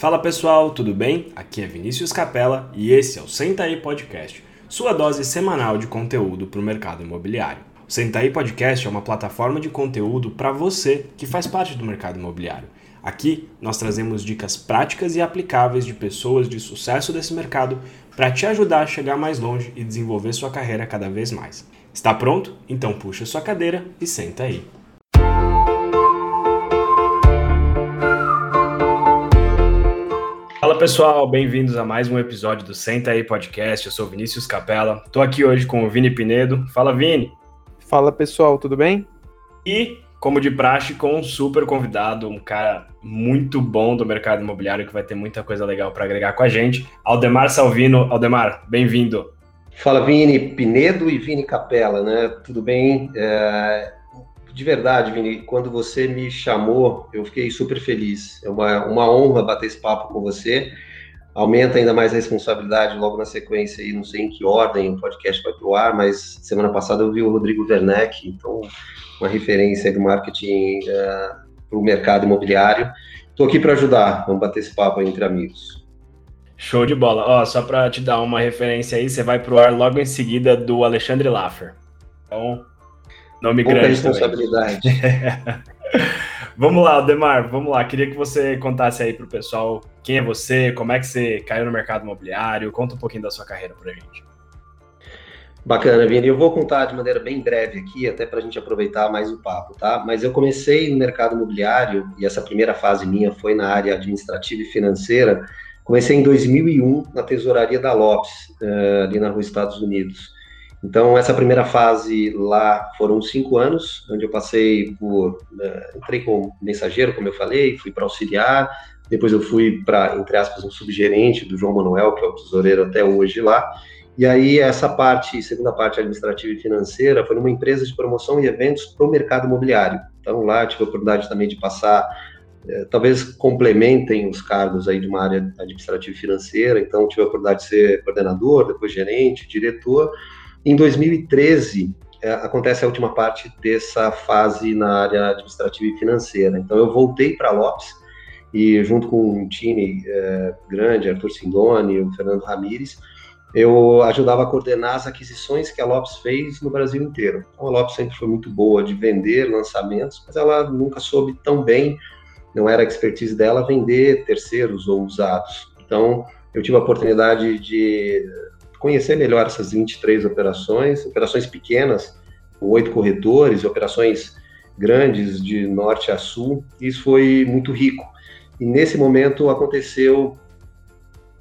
Fala pessoal, tudo bem? Aqui é Vinícius Capella e esse é o Senta aí Podcast, sua dose semanal de conteúdo para o mercado imobiliário. O Senta aí Podcast é uma plataforma de conteúdo para você que faz parte do mercado imobiliário. Aqui nós trazemos dicas práticas e aplicáveis de pessoas de sucesso desse mercado para te ajudar a chegar mais longe e desenvolver sua carreira cada vez mais. Está pronto? Então puxa sua cadeira e senta aí. Pessoal, bem-vindos a mais um episódio do Senta aí Podcast. Eu sou Vinícius Capella. Estou aqui hoje com o Vini Pinedo. Fala, Vini. Fala pessoal, tudo bem? E, como de praxe, com um super convidado, um cara muito bom do mercado imobiliário que vai ter muita coisa legal para agregar com a gente, Aldemar Salvino. Aldemar, bem-vindo. Fala, Vini Pinedo e Vini Capella, né? Tudo bem? É de verdade, Vini, quando você me chamou, eu fiquei super feliz. É uma, uma honra bater esse papo com você. Aumenta ainda mais a responsabilidade logo na sequência aí, não sei em que ordem o podcast vai pro ar, mas semana passada eu vi o Rodrigo Werneck, então uma referência do marketing uh, é, para o mercado imobiliário. Estou aqui para ajudar, vamos bater esse papo entre amigos. Show de bola. Ó, só para te dar uma referência aí, você vai pro ar logo em seguida do Alexandre Laffer. Então, Nome Pouca grande responsabilidade. vamos lá, Demar, vamos lá. Queria que você contasse aí para o pessoal quem é você, como é que você caiu no mercado imobiliário, conta um pouquinho da sua carreira para a gente. Bacana, Vini. Eu vou contar de maneira bem breve aqui, até para a gente aproveitar mais o papo, tá? Mas eu comecei no mercado imobiliário, e essa primeira fase minha foi na área administrativa e financeira. Comecei em 2001 na tesouraria da Lopes, eh, ali na rua Estados Unidos. Então, essa primeira fase lá foram cinco anos, onde eu passei por. Uh, entrei como mensageiro, como eu falei, fui para auxiliar, depois eu fui para, entre aspas, um subgerente do João Manuel, que é o tesoureiro até hoje lá. E aí, essa parte, segunda parte administrativa e financeira, foi numa empresa de promoção e eventos para o mercado imobiliário. Então, lá tive a oportunidade também de passar eh, talvez complementem os cargos aí de uma área administrativa e financeira. Então, tive a oportunidade de ser coordenador, depois gerente, diretor, em 2013, é, acontece a última parte dessa fase na área administrativa e financeira. Então, eu voltei para a Lopes e, junto com um time é, grande, Arthur Sindoni, o Fernando Ramires, eu ajudava a coordenar as aquisições que a Lopes fez no Brasil inteiro. Então, a Lopes sempre foi muito boa de vender lançamentos, mas ela nunca soube tão bem, não era a expertise dela, vender terceiros ou usados. Então, eu tive a oportunidade de conhecer melhor essas 23 operações, operações pequenas, oito corretores, operações grandes de norte a sul. Isso foi muito rico. E nesse momento aconteceu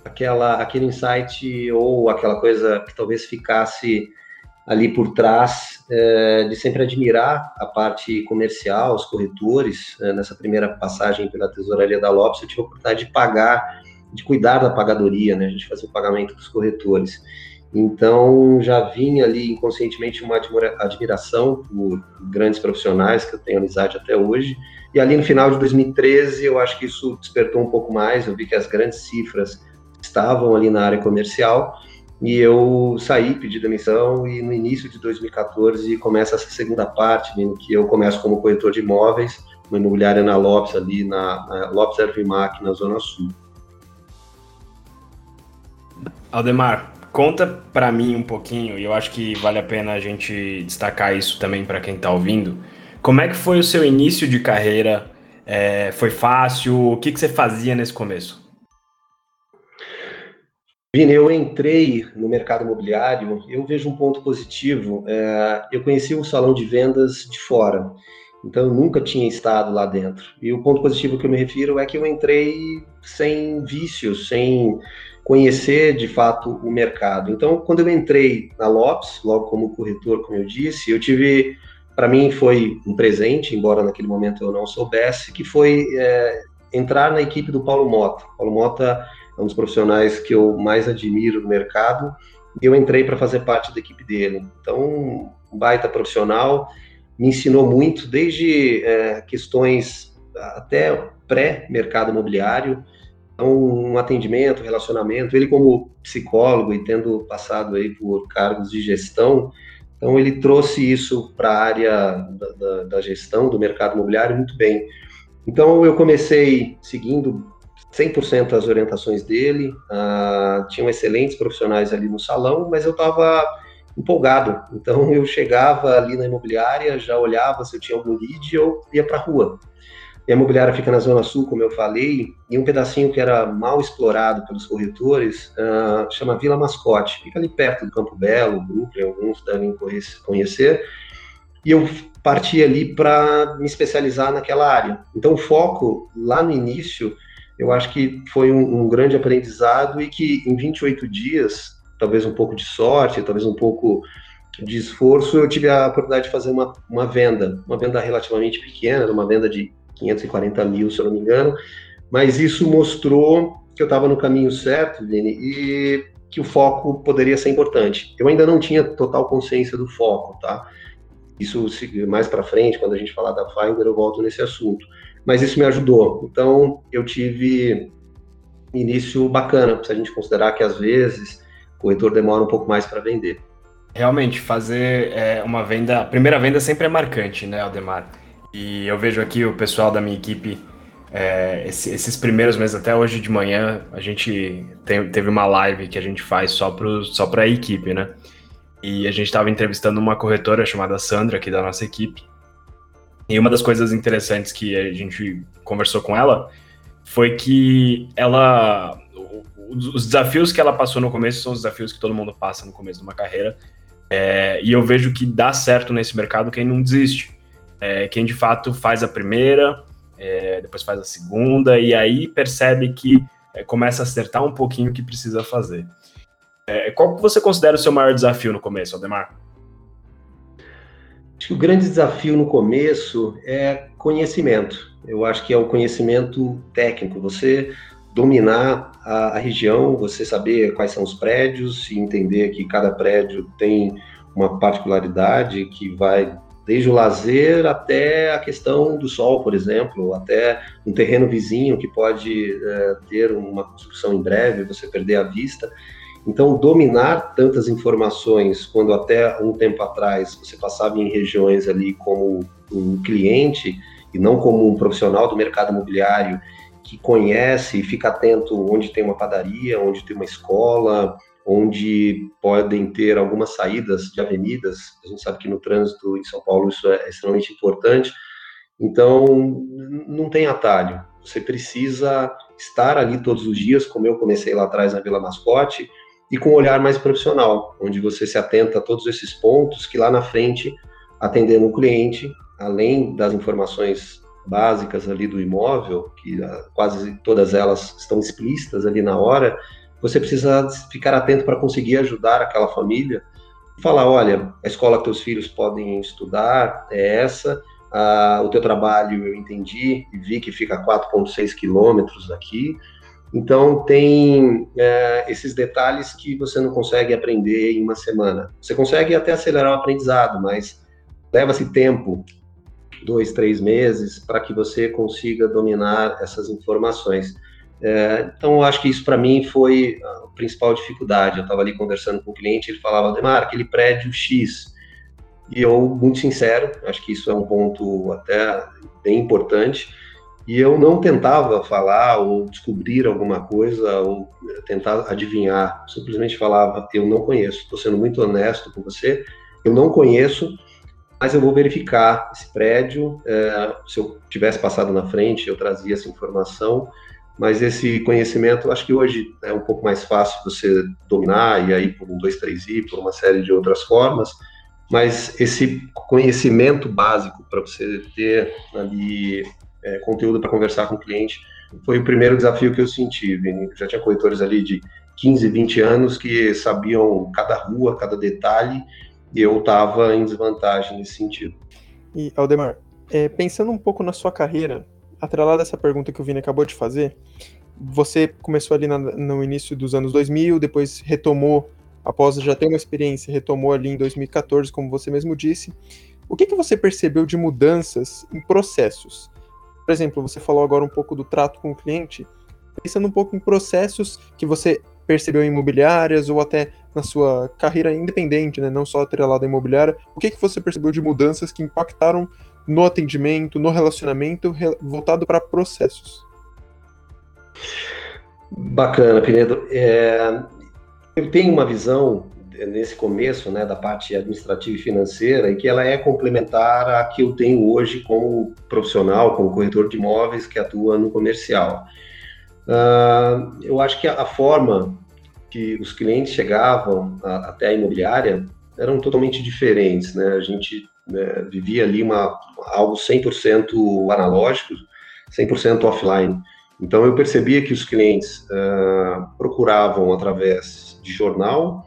aquela aquele insight ou aquela coisa que talvez ficasse ali por trás é, de sempre admirar a parte comercial, os corretores. É, nessa primeira passagem pela tesouraria da Lopes, eu tive a oportunidade de pagar de cuidar da pagadoria, né? A gente fazia o pagamento dos corretores. Então, já vinha ali inconscientemente uma admiração por grandes profissionais que eu tenho amizade até hoje. E ali no final de 2013, eu acho que isso despertou um pouco mais. Eu vi que as grandes cifras estavam ali na área comercial. E eu saí, pedi demissão, e no início de 2014 começa essa segunda parte, vindo que eu começo como corretor de imóveis, uma imobiliária na Lopes, ali na, na Lopes Ervimac, na Zona Sul. Aldemar, conta para mim um pouquinho, e eu acho que vale a pena a gente destacar isso também para quem está ouvindo. Como é que foi o seu início de carreira? É, foi fácil? O que, que você fazia nesse começo? Vini, eu entrei no mercado imobiliário, eu vejo um ponto positivo. É, eu conheci o salão de vendas de fora, então eu nunca tinha estado lá dentro. E o ponto positivo que eu me refiro é que eu entrei sem vícios, sem conhecer de fato o mercado. Então, quando eu entrei na Lopes, logo como corretor, como eu disse, eu tive, para mim foi um presente, embora naquele momento eu não soubesse, que foi é, entrar na equipe do Paulo Mota. Paulo Mota é um dos profissionais que eu mais admiro no mercado, e eu entrei para fazer parte da equipe dele. Então, um baita profissional, me ensinou muito, desde é, questões até pré-mercado imobiliário, um atendimento, relacionamento, ele como psicólogo e tendo passado aí por cargos de gestão, então ele trouxe isso para a área da, da, da, gestão do mercado imobiliário muito bem. Então eu comecei seguindo 100% as orientações dele, uh, tinham excelentes profissionais ali no salão, mas eu estava empolgado. Então eu chegava ali na imobiliária, já olhava se eu tinha algum lead e eu ia para a rua. E a imobiliária fica na Zona Sul, como eu falei, e um pedacinho que era mal explorado pelos corretores, uh, chama Vila Mascote. Fica ali perto do Campo Belo, Brooklyn, alguns devem conhecer. E eu parti ali para me especializar naquela área. Então o foco, lá no início, eu acho que foi um, um grande aprendizado e que em 28 dias, talvez um pouco de sorte, talvez um pouco de esforço, eu tive a oportunidade de fazer uma, uma venda, uma venda relativamente pequena, uma venda de 540 mil, se eu não me engano, mas isso mostrou que eu estava no caminho certo, Vini, e que o foco poderia ser importante. Eu ainda não tinha total consciência do foco, tá? Isso mais para frente, quando a gente falar da Finder, eu volto nesse assunto. Mas isso me ajudou. Então, eu tive início bacana, se a gente considerar que às vezes o corretor demora um pouco mais para vender. Realmente, fazer é, uma venda, a primeira venda sempre é marcante, né, Aldemar? E eu vejo aqui o pessoal da minha equipe, é, esse, esses primeiros meses, até hoje de manhã, a gente tem, teve uma live que a gente faz só para só a equipe, né? E a gente estava entrevistando uma corretora chamada Sandra, aqui da nossa equipe. E uma das coisas interessantes que a gente conversou com ela foi que ela. Os desafios que ela passou no começo são os desafios que todo mundo passa no começo de uma carreira. É, e eu vejo que dá certo nesse mercado quem não desiste é, quem de fato faz a primeira, é, depois faz a segunda, e aí percebe que é, começa a acertar um pouquinho o que precisa fazer. É, qual que você considera o seu maior desafio no começo, Aldemar? Acho que o grande desafio no começo é conhecimento. Eu acho que é o conhecimento técnico. Você dominar a, a, região, você saber quais são os prédios e entender que cada prédio tem uma particularidade que vai desde o lazer até a questão do sol, por exemplo, até um terreno vizinho que pode é, ter uma construção em breve, você perder a vista. Então, dominar tantas informações, quando até um tempo atrás você passava em regiões ali como um cliente e não como um profissional do mercado imobiliário que conhece e fica atento onde tem uma padaria, onde tem uma escola, onde podem ter algumas saídas de avenidas. A gente sabe que no trânsito em São Paulo isso é extremamente importante. Então, não tem atalho. Você precisa estar ali todos os dias, como eu comecei lá atrás na Vila Mascote, e com um olhar mais profissional, onde você se atenta a todos esses pontos que lá na frente, atendendo o cliente, além das informações básicas ali do imóvel, que ah, quase todas elas estão explícitas ali na hora, você precisa ficar atento para conseguir ajudar aquela família. Falar, olha, a escola que teus filhos podem estudar é essa, ah, o teu trabalho eu entendi e vi que fica a 4,6 quilômetros daqui. Então, tem é, esses detalhes que você não consegue aprender em uma semana. Você consegue até acelerar o aprendizado, mas leva-se tempo dois, três meses para que você consiga dominar essas informações. É, então, eu acho que isso para mim foi a principal dificuldade. Eu estava ali conversando com o cliente, ele falava, Demar, aquele prédio X. E eu, muito sincero, acho que isso é um ponto até bem importante. E eu não tentava falar ou descobrir alguma coisa ou tentar adivinhar. Simplesmente falava, eu não conheço. Estou sendo muito honesto com você. Eu não conheço, mas eu vou verificar esse prédio. É, se eu tivesse passado na frente, eu trazia essa informação mas esse conhecimento, acho que hoje é um pouco mais fácil você dominar, e aí por um 2, 3i, por uma série de outras formas, mas esse conhecimento básico para você ter ali é, conteúdo para conversar com o cliente foi o primeiro desafio que eu senti, Vini. Já tinha corretores ali de 15, 20 anos que sabiam cada rua, cada detalhe, e eu estava em desvantagem nesse sentido. E, Aldemar, é, pensando um pouco na sua carreira, atrelado a essa pergunta que o Vini acabou de fazer, você começou ali na, no início dos anos 2000, depois retomou, após já ter uma experiência, retomou ali em 2014, como você mesmo disse. O que, que você percebeu de mudanças em processos? Por exemplo, você falou agora um pouco do trato com o cliente, pensando um pouco em processos que você percebeu em imobiliárias ou até na sua carreira independente, né, não só atrelada à imobiliária, o que, que você percebeu de mudanças que impactaram no atendimento, no relacionamento voltado para processos? Bacana, Pinedo. É, eu tenho uma visão nesse começo, né, da parte administrativa e financeira, e que ela é complementar à que eu tenho hoje como profissional, como corretor de imóveis que atua no comercial. Uh, eu acho que a, a, forma que os clientes chegavam a, até a imobiliária eram totalmente diferentes, né? A gente né, vivia ali uma, algo 100% analógico, 100% offline. Então eu percebia que os clientes uh, procuravam através de jornal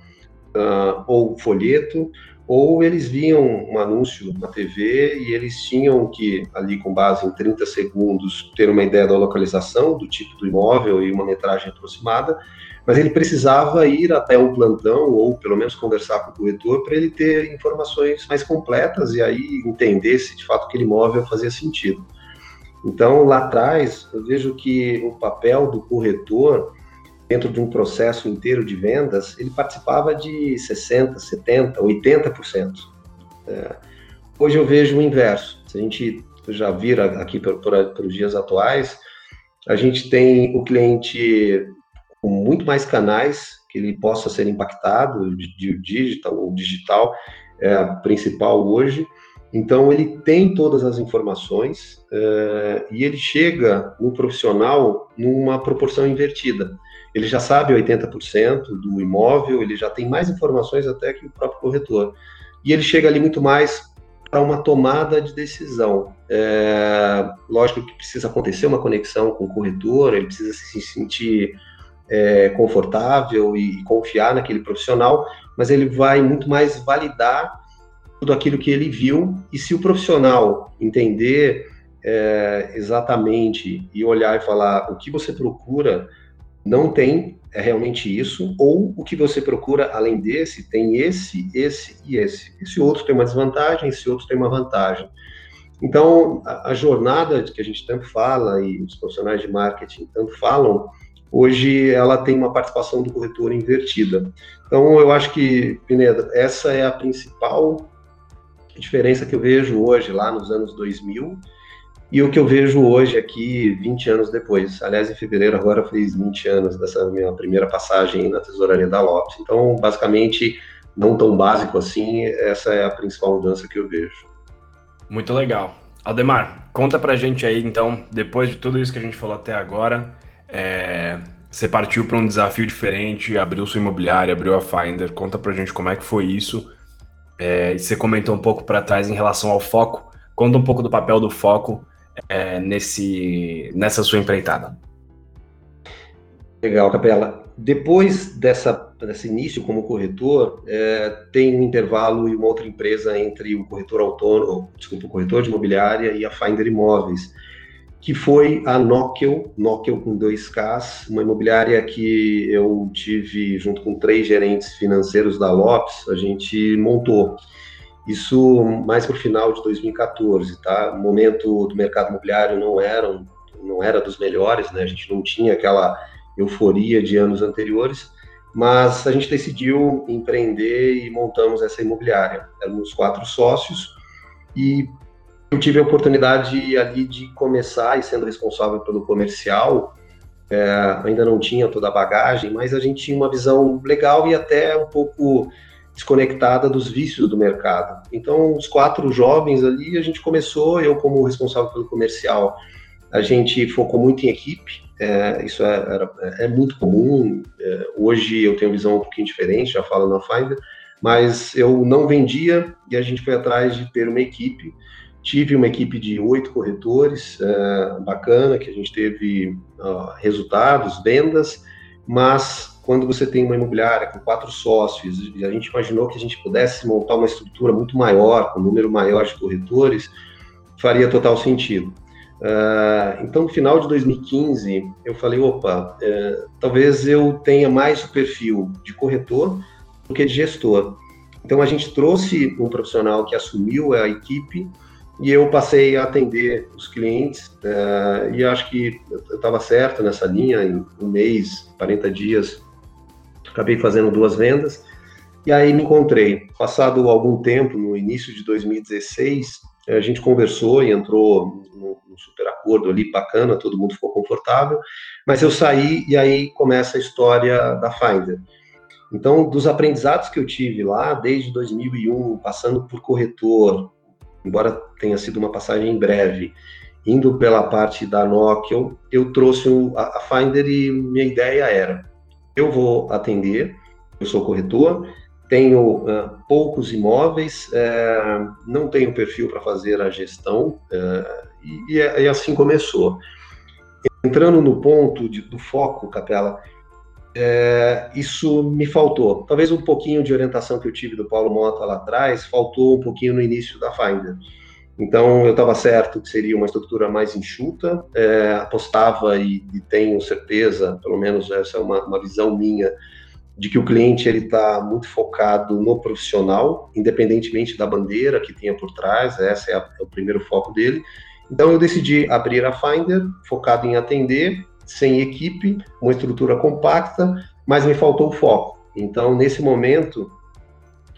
uh, ou folheto, ou eles viam um anúncio na TV e eles tinham que, ali com base em 30 segundos, ter uma ideia da localização, do tipo do imóvel e uma metragem aproximada, mas ele precisava ir até um plantão ou pelo menos conversar com o corretor para ele ter informações mais completas e aí entender se de fato aquele imóvel fazia sentido. Então, lá atrás, eu vejo que o papel do corretor dentro de um processo inteiro de vendas, ele participava de 60%, 70%, 80%. É, hoje eu vejo o inverso. Se a gente já vira aqui para, para os dias atuais, a gente tem o cliente com muito mais canais que ele possa ser impactado, de, digital ou digital é a principal hoje. Então ele tem todas as informações é, e ele chega no profissional numa proporção invertida ele já sabe 80% do imóvel, ele já tem mais informações até que o próprio corretor. E ele chega ali muito mais para uma tomada de decisão. É, lógico que precisa acontecer uma conexão com o corretor, ele precisa se sentir é, confortável e, e confiar naquele profissional, mas ele vai muito mais validar tudo aquilo que ele viu, e se o profissional entender é, exatamente e olhar e falar o que você procura não tem é realmente isso, ou o que você procura além desse tem esse, esse e esse. Esse outro tem uma desvantagem, esse outro tem uma vantagem. Então, a, a jornada que a gente tanto fala e os profissionais de marketing tanto falam, hoje ela tem uma participação do corretor invertida. Então, eu acho que, Pineda, essa é a principal diferença que eu vejo hoje, lá nos anos 2000, e o que eu vejo hoje aqui, 20 anos depois, aliás, em fevereiro agora fez 20 anos dessa minha primeira passagem na tesouraria da Lopes. Então, basicamente, não tão básico assim, essa é a principal mudança que eu vejo. Muito legal. Aldemar, conta pra gente aí, então, depois de tudo isso que a gente falou até agora, é... você partiu para um desafio diferente, abriu sua imobiliária, abriu a Finder, conta pra gente como é que foi isso. É... Você comentou um pouco para trás em relação ao foco, conta um pouco do papel do foco é, nesse, nessa sua empreitada? Legal, Capela. Depois dessa, desse início como corretor, é, tem um intervalo e uma outra empresa entre o corretor autônomo, desculpa, o corretor de imobiliária e a Finder Imóveis, que foi a Nokia, Nokia com dois Ks, uma imobiliária que eu tive junto com três gerentes financeiros da Lopes, a gente montou. Isso mais para o final de 2014, tá? O momento do mercado imobiliário não era, não era dos melhores, né? A gente não tinha aquela euforia de anos anteriores, mas a gente decidiu empreender e montamos essa imobiliária. Éramos quatro sócios e eu tive a oportunidade ali de começar e sendo responsável pelo comercial, é, ainda não tinha toda a bagagem, mas a gente tinha uma visão legal e até um pouco desconectada dos vícios do mercado. Então, os quatro jovens ali, a gente começou, eu como responsável pelo comercial, a gente focou muito em equipe, é, isso é, era, é, muito comum, é, hoje eu tenho visão um pouquinho diferente, já falo na Finder, mas eu não vendia e a gente foi atrás de ter uma equipe, tive uma equipe de oito corretores, é, bacana, que a gente teve uh, resultados, vendas, mas quando você tem uma imobiliária com quatro sócios, e a gente imaginou que a gente pudesse montar uma estrutura muito maior, com um número maior de corretores, faria total sentido. Uh, então, no final de 2015, eu falei: opa, uh, talvez eu tenha mais o perfil de corretor do que de gestor. Então, a gente trouxe um profissional que assumiu a equipe e eu passei a atender os clientes. Uh, e acho que eu estava certo nessa linha, em um mês, 40 dias, acabei fazendo duas vendas. E aí me encontrei, passado algum tempo, no início de 2016, a gente conversou e entrou num, super acordo ali, bacana, todo mundo ficou confortável, mas eu saí e aí começa a história da Finder. Então, dos aprendizados que eu tive lá, desde 2001, passando por corretor, embora tenha sido uma passagem breve, indo pela parte da Nokia, eu, eu trouxe a, a Finder e minha ideia era, eu vou atender, eu sou corretor, tenho uh, poucos imóveis, uh, não tenho perfil para fazer a gestão, uh, e, e, assim começou. Entrando no ponto de, do foco, Capela, é, isso me faltou. Talvez um pouquinho de orientação que eu tive do Paulo Mota lá atrás, faltou um pouquinho no início da Finder. Então, eu estava certo que seria uma estrutura mais enxuta, é, apostava e, e, tenho certeza, pelo menos essa é uma, uma visão minha, de que o cliente ele está muito focado no profissional, independentemente da bandeira que tenha por trás, essa é, a, é o primeiro foco dele. Então eu decidi abrir a Finder, focado em atender, sem equipe, uma estrutura compacta, mas me faltou o foco. Então nesse momento,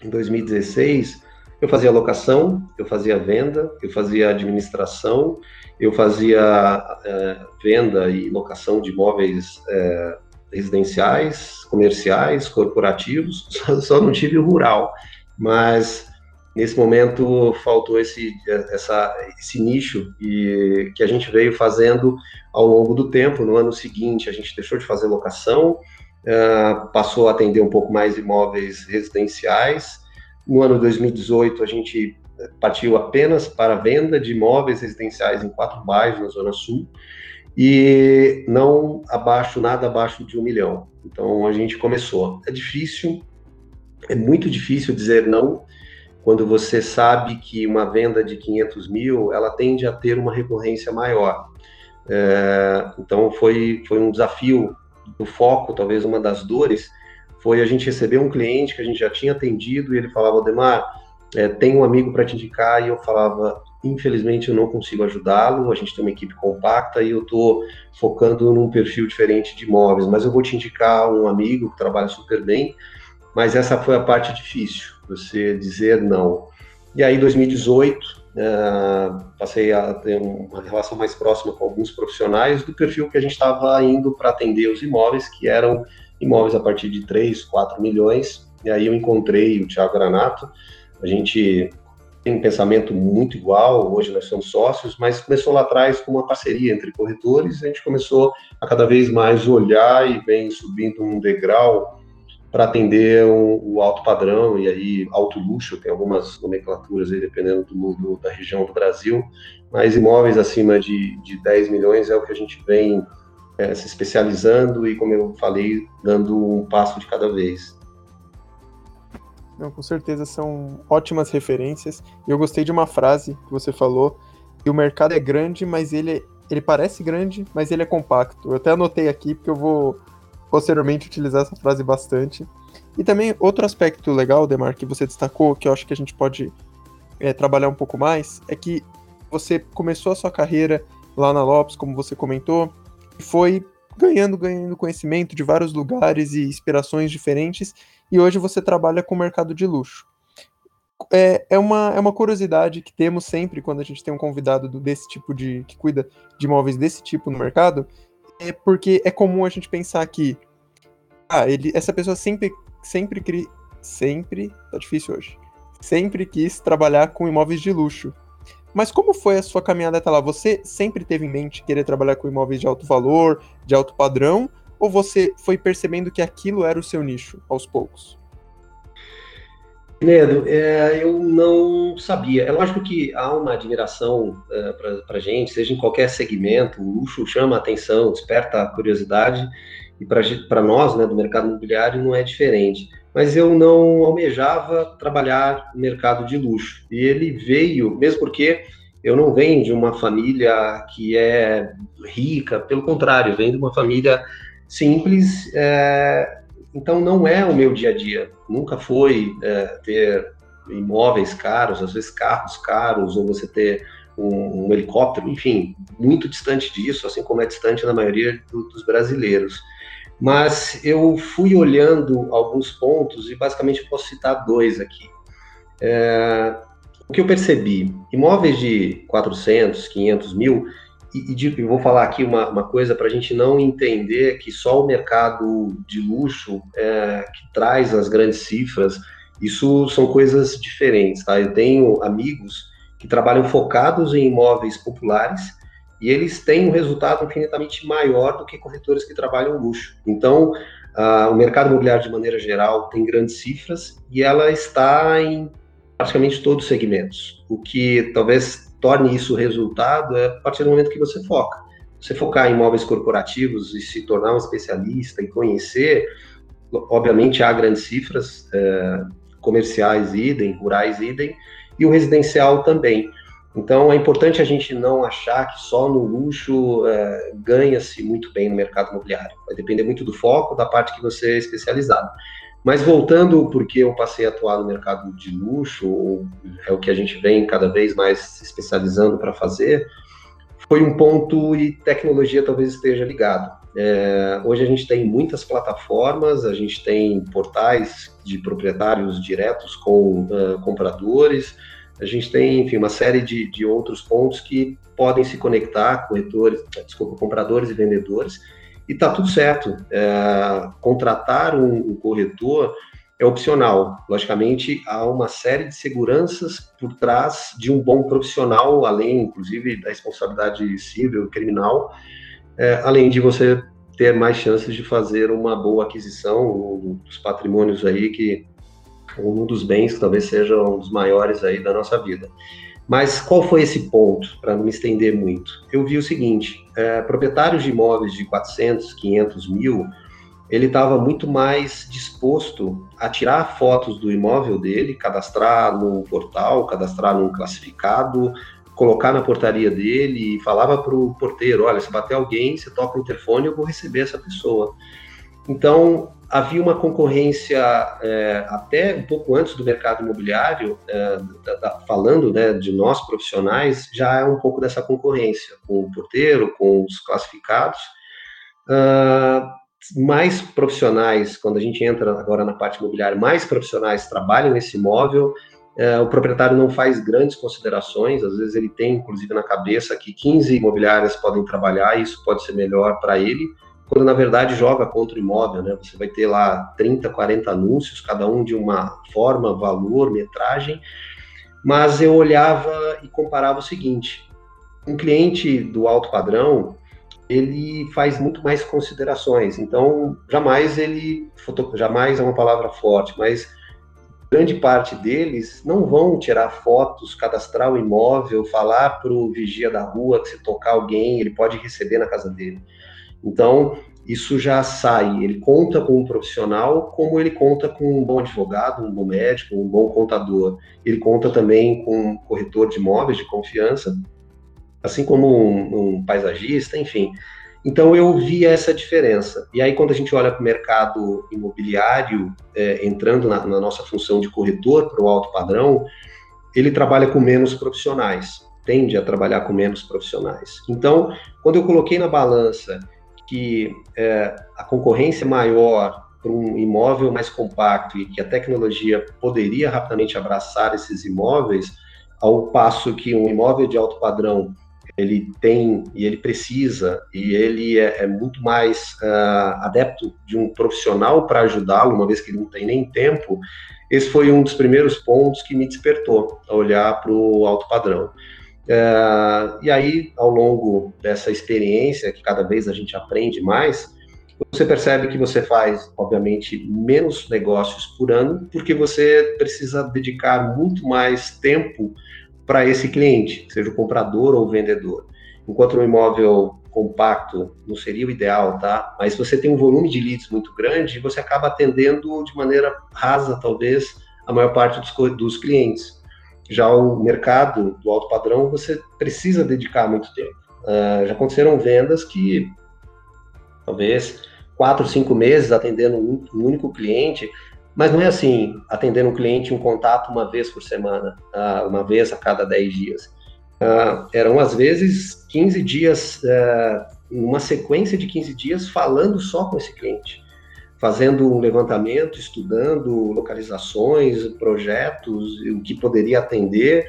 em 2016, eu fazia locação, eu fazia venda, eu fazia administração, eu fazia é, venda e locação de imóveis é, residenciais, comerciais, corporativos, só, não tive o rural, mas nesse momento faltou esse, essa, esse nicho e, que a gente veio fazendo ao longo do tempo. No ano seguinte, a gente deixou de fazer locação, uh, passou a atender um pouco mais imóveis residenciais. No ano 2018, a gente partiu apenas para venda de imóveis residenciais em quatro bairros na Zona Sul e não abaixo, nada abaixo de um milhão. Então a gente começou. É difícil, é muito difícil dizer não quando você sabe que uma venda de 500 mil ela tende a ter uma recorrência maior. É, então foi, foi um desafio do foco, talvez uma das dores, foi a gente receber um cliente que a gente já tinha atendido e ele falava, Odemar, é, tem um amigo para te indicar, e eu falava, Infelizmente, eu não consigo ajudá-lo. A gente tem uma equipe compacta e eu estou focando num perfil diferente de imóveis. Mas eu vou te indicar um amigo que trabalha super bem. Mas essa foi a parte difícil, você dizer não. E aí, em 2018, uh, passei a ter uma relação mais próxima com alguns profissionais do perfil que a gente estava indo para atender os imóveis, que eram imóveis a partir de 3, 4 milhões. E aí eu encontrei o Thiago Granato. A gente tem um pensamento muito igual, hoje nós somos sócios, mas começou lá atrás com uma parceria entre corretores, a gente começou a cada vez mais olhar e vem subindo um degrau para atender o, o, alto padrão e aí alto luxo, tem algumas nomenclaturas aí dependendo do, do, da região do Brasil, mas imóveis acima de, de 10 milhões é o que a gente vem é, se especializando e, como eu falei, dando um passo de cada vez. Não, com certeza são ótimas referências. Eu gostei de uma frase que você falou, que o mercado é grande, mas ele, ele parece grande, mas ele é compacto. Eu até anotei aqui, porque eu vou posteriormente utilizar essa frase bastante. E também outro aspecto legal, Demar, que você destacou, que eu acho que a gente pode é, trabalhar um pouco mais, é que você começou a sua carreira lá na Lopes, como você comentou, e foi ganhando, ganhando conhecimento de vários lugares e inspirações diferentes, e hoje você trabalha com o mercado de luxo. É, é, uma, é uma curiosidade que temos sempre quando a gente tem um convidado desse tipo de. que cuida de imóveis desse tipo no mercado, é porque é comum a gente pensar que ah, ele, essa pessoa sempre, sempre, sempre, tá difícil hoje, sempre quis trabalhar com imóveis de luxo. Mas como foi a sua caminhada até lá? Você sempre teve em mente querer trabalhar com imóveis de alto valor, de alto padrão, ou você foi percebendo que aquilo era o seu nicho aos poucos? Nedo, é, eu não sabia. É lógico que há uma admiração é, para gente, seja em qualquer segmento, o luxo chama a atenção, desperta a curiosidade, e para nós, né, do mercado imobiliário, não é diferente. Mas eu não almejava trabalhar no mercado de luxo. E ele veio, mesmo porque eu não venho de uma família que é rica, pelo contrário, venho de uma família simples, é, então não é o meu dia a dia. Nunca foi é, ter imóveis caros, às vezes carros caros, ou você ter um, um, helicóptero, enfim, muito distante disso, assim como é distante na maioria do, dos brasileiros. Mas eu fui olhando alguns pontos e basicamente posso citar dois aqui. É, que eu percebi, imóveis de 400, 500 mil, e, e de, vou falar aqui uma, uma coisa para a gente não entender que só o mercado de luxo é, que traz as grandes cifras, isso são coisas diferentes, tá? Eu tenho amigos que trabalham focados em imóveis populares e eles têm um resultado infinitamente maior do que corretores que trabalham luxo. Então, uh, o mercado imobiliário, de maneira geral, tem grandes cifras e ela está em praticamente todos os segmentos. O que talvez torne isso resultado é a partir do momento que você foca. Você focar em imóveis corporativos e se tornar um especialista e conhecer, obviamente há grandes cifras, é, comerciais idem, rurais idem, e o residencial também. Então é importante a gente não achar que só no luxo é, ganha-se muito bem no mercado imobiliário. Vai depender muito do foco, da parte que você é especializado. Mas voltando, porque eu passei a atuar no mercado de luxo, é o que a gente vem cada vez mais se especializando para fazer, foi um ponto e tecnologia talvez esteja ligado. É, hoje a gente tem muitas plataformas, a gente tem portais de proprietários diretos com uh, compradores, a gente tem, enfim, uma série de, de outros pontos que podem se conectar, corretores, desculpa, compradores e vendedores, e está tudo certo. É, contratar um, um, corretor é opcional. Logicamente, há uma série de seguranças por trás de um bom profissional, além, inclusive, da responsabilidade civil criminal, é, além de você ter mais chances de fazer uma boa aquisição dos patrimônios aí que um dos bens que talvez seja um dos maiores aí da nossa vida. Mas qual foi esse ponto, para não me estender muito? Eu vi o seguinte, é, proprietários de imóveis de 400, 500 mil, ele estava muito mais disposto a tirar fotos do imóvel dele, cadastrar num portal, cadastrar num classificado, colocar na portaria dele e falava para o porteiro, olha, se bater alguém, você toca o telefone, eu vou receber essa pessoa. Então, havia uma concorrência é, até um pouco antes do mercado imobiliário, é, da, da, falando né, de nós profissionais, já é um pouco dessa concorrência com o porteiro, com os classificados. Uh, mais profissionais, quando a gente entra agora na parte imobiliária, mais profissionais trabalham nesse imóvel. É, o proprietário não faz grandes considerações, às vezes ele tem, inclusive, na cabeça que 15 imobiliárias podem trabalhar, e isso pode ser melhor para ele quando na verdade joga contra o imóvel, né? Você vai ter lá 30, 40 anúncios, cada um de uma forma, valor, metragem. Mas eu olhava e comparava o seguinte: um cliente do alto padrão, ele faz muito mais considerações. Então, jamais ele, jamais é uma palavra forte, mas grande parte deles não vão tirar fotos, cadastrar o imóvel, falar para o vigia da rua que se tocar alguém, ele pode receber na casa dele. Então, isso já sai. Ele conta com um profissional, como ele conta com um bom advogado, um bom médico, um bom contador. Ele conta também com um corretor de imóveis de confiança, assim como um, um paisagista, enfim. Então eu vi essa diferença. E aí quando a gente olha para o mercado imobiliário, é, entrando na, na, nossa função de corretor para o alto padrão, ele trabalha com menos profissionais, tende a trabalhar com menos profissionais. Então, quando eu coloquei na balança que é, a concorrência maior para um imóvel mais compacto e que a tecnologia poderia rapidamente abraçar esses imóveis, ao passo que um imóvel de alto padrão ele tem e ele precisa e ele é, é muito mais uh, adepto de um profissional para ajudá-lo, uma vez que ele não tem nem tempo. Esse foi um dos primeiros pontos que me despertou a olhar para o alto padrão. É, e aí, ao longo dessa experiência, que cada vez a gente aprende mais, você percebe que você faz, obviamente, menos negócios por ano, porque você precisa dedicar muito mais tempo para esse cliente, seja o comprador ou o vendedor. Enquanto um imóvel compacto não seria o ideal, tá? Mas você tem um volume de leads muito grande, você acaba atendendo de maneira rasa, talvez, a maior parte dos, dos clientes. Já o mercado do alto padrão, você precisa dedicar muito tempo. Uh, já aconteceram vendas que talvez quatro, cinco meses atendendo um, um, único cliente, mas não é assim, atendendo um cliente um contato uma vez por semana, uh, uma vez a cada dez dias. Uh, eram às vezes 15 dias, uma sequência de 15 dias falando só com esse cliente fazendo um levantamento, estudando localizações, projetos, o que poderia atender,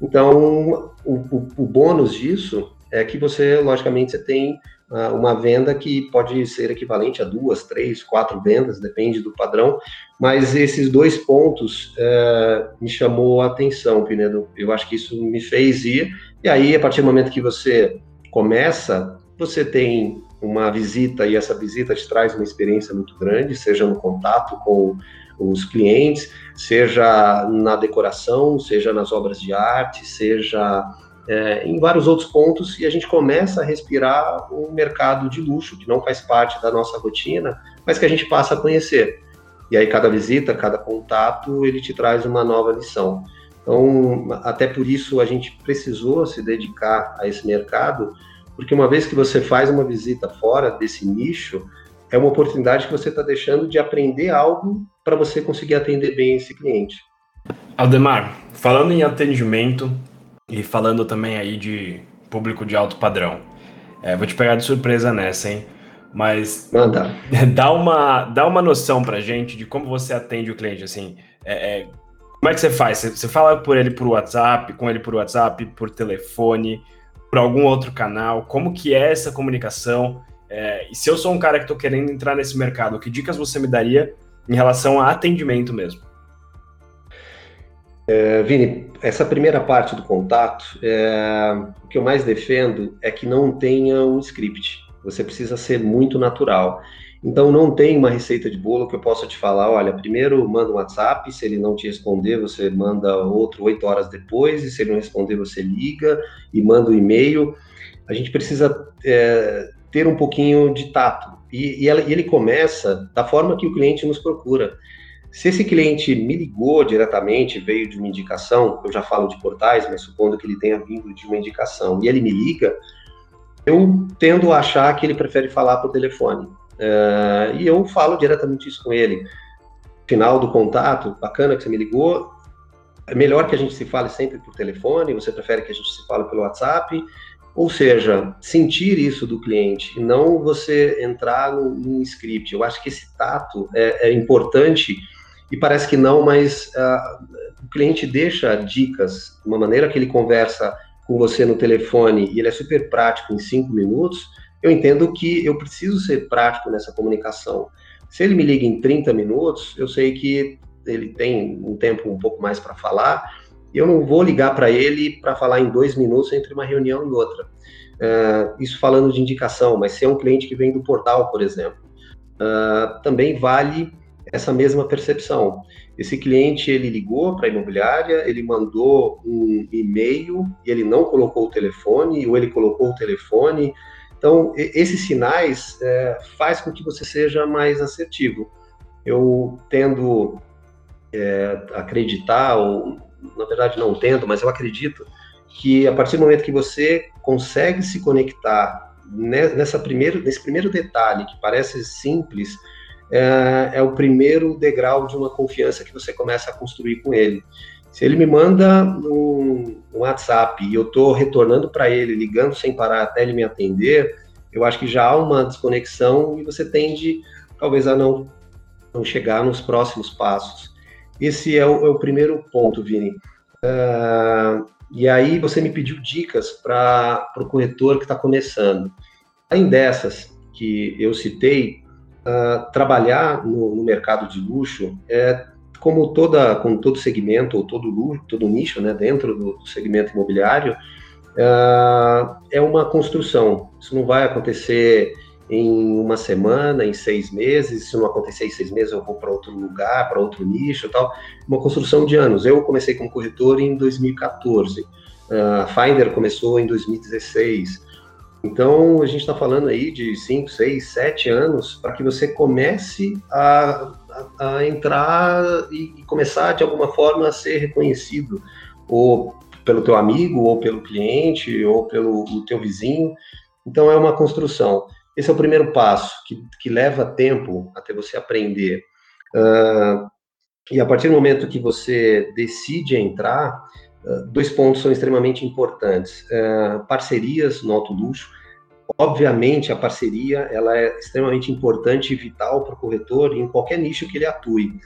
Então, o, o, o bônus disso é que você, logicamente, você tem uh, uma venda que pode ser equivalente a duas, três, quatro vendas, depende do padrão, mas esses dois pontos uh, me chamou a atenção, Pinedo. Eu acho que isso me fez ir, e aí, a partir do momento que você começa, você tem uma visita e essa visita te traz uma experiência muito grande, seja no contato com os clientes, seja na decoração, seja nas obras de arte, seja é, em vários outros pontos, e a gente começa a respirar um mercado de luxo que não faz parte da nossa rotina, mas que a gente passa a conhecer. E aí cada visita, cada contato, ele te traz uma nova lição. Então, até por isso a gente precisou se dedicar a esse mercado, porque uma vez que você faz uma visita fora desse nicho, é uma oportunidade que você está deixando de aprender algo para você conseguir atender bem esse cliente. Aldemar, falando em atendimento e falando também aí de público de alto padrão, é, vou te pegar de surpresa nessa, hein? Mas Manda. dá uma dá uma noção para gente de como você atende o cliente, assim. É, é, como é que você faz? Você, você fala por ele por WhatsApp, com ele por WhatsApp, por telefone, por algum outro canal? Como que é essa comunicação? É, e se eu sou um cara que estou querendo entrar nesse mercado, que dicas você me daria em relação a atendimento mesmo? É, Vini, essa primeira parte do contato, é, o que eu mais defendo é que não tenha um script. Você precisa ser muito natural. Então, não tem uma receita de bolo que eu possa te falar, olha, primeiro manda um WhatsApp, se ele não te responder, você manda outro oito horas depois, e se ele não responder, você liga e manda um e-mail. A gente precisa é, ter um pouquinho de tato. E, e, ela, e ele começa da forma que o cliente nos procura. Se esse cliente me ligou diretamente, veio de uma indicação, eu já falo de portais, mas supondo que ele tenha vindo de uma indicação, e ele me liga, eu tendo a achar que ele prefere falar por telefone. Uh, e eu falo diretamente isso com ele. Final do contato, bacana que você me ligou. É melhor que a gente se fale sempre por telefone, você prefere que a gente se fale pelo WhatsApp. Ou seja, sentir isso do cliente não você entrar no script. Eu acho que esse tato é, é importante e parece que não, mas uh, o cliente deixa dicas uma maneira que ele conversa com você no telefone e ele é super prático em cinco minutos eu entendo que eu preciso ser prático nessa comunicação. Se ele me liga em 30 minutos, eu sei que ele tem um tempo um pouco mais para falar, e eu não vou ligar para ele para falar em dois minutos entre uma reunião e outra. Uh, isso falando de indicação, mas se é um cliente que vem do portal, por exemplo, uh, também vale essa mesma percepção. Esse cliente ele ligou para a imobiliária, ele mandou um e-mail e ele não colocou o telefone, ou ele colocou o telefone, então, esses sinais é, faz com que você seja mais assertivo. Eu tendo é, acreditar, ou na verdade não tendo, mas eu acredito que a partir do momento que você consegue se conectar nessa primeiro, nesse primeiro detalhe que parece simples, é, é, o primeiro degrau de uma confiança que você começa a construir com ele. Se ele me manda um, um WhatsApp e eu estou retornando para ele, ligando sem parar até ele me atender, eu acho que já há uma desconexão e você tende, talvez, a não, não chegar nos próximos passos. Esse é o, é o primeiro ponto, Vini. Uh, e aí você me pediu dicas para o corretor que está começando. Além dessas que eu citei, uh, trabalhar no, no, mercado de luxo é como toda, como todo segmento ou todo todo nicho, né, dentro do, segmento imobiliário, uh, é uma construção. Isso não vai acontecer em uma semana, em seis meses. Se não acontecer em seis meses, eu vou para outro lugar, para outro nicho, tal. Uma construção de anos. Eu comecei como corretor em 2014. Uh, a Finder começou em 2016. Então, a gente está falando aí de 5, 6, 7 anos para que você comece a, a, a, entrar e começar, de alguma forma, a ser reconhecido, ou pelo teu amigo, ou pelo cliente, ou pelo teu vizinho. Então, é uma construção. Esse é o primeiro passo, que, que leva tempo até você aprender. Uh, e a partir do momento que você decide entrar, uh, dois pontos são extremamente importantes. Uh, parcerias no alto luxo. Obviamente, a parceria ela é extremamente importante e vital para o corretor em qualquer nicho que ele atue.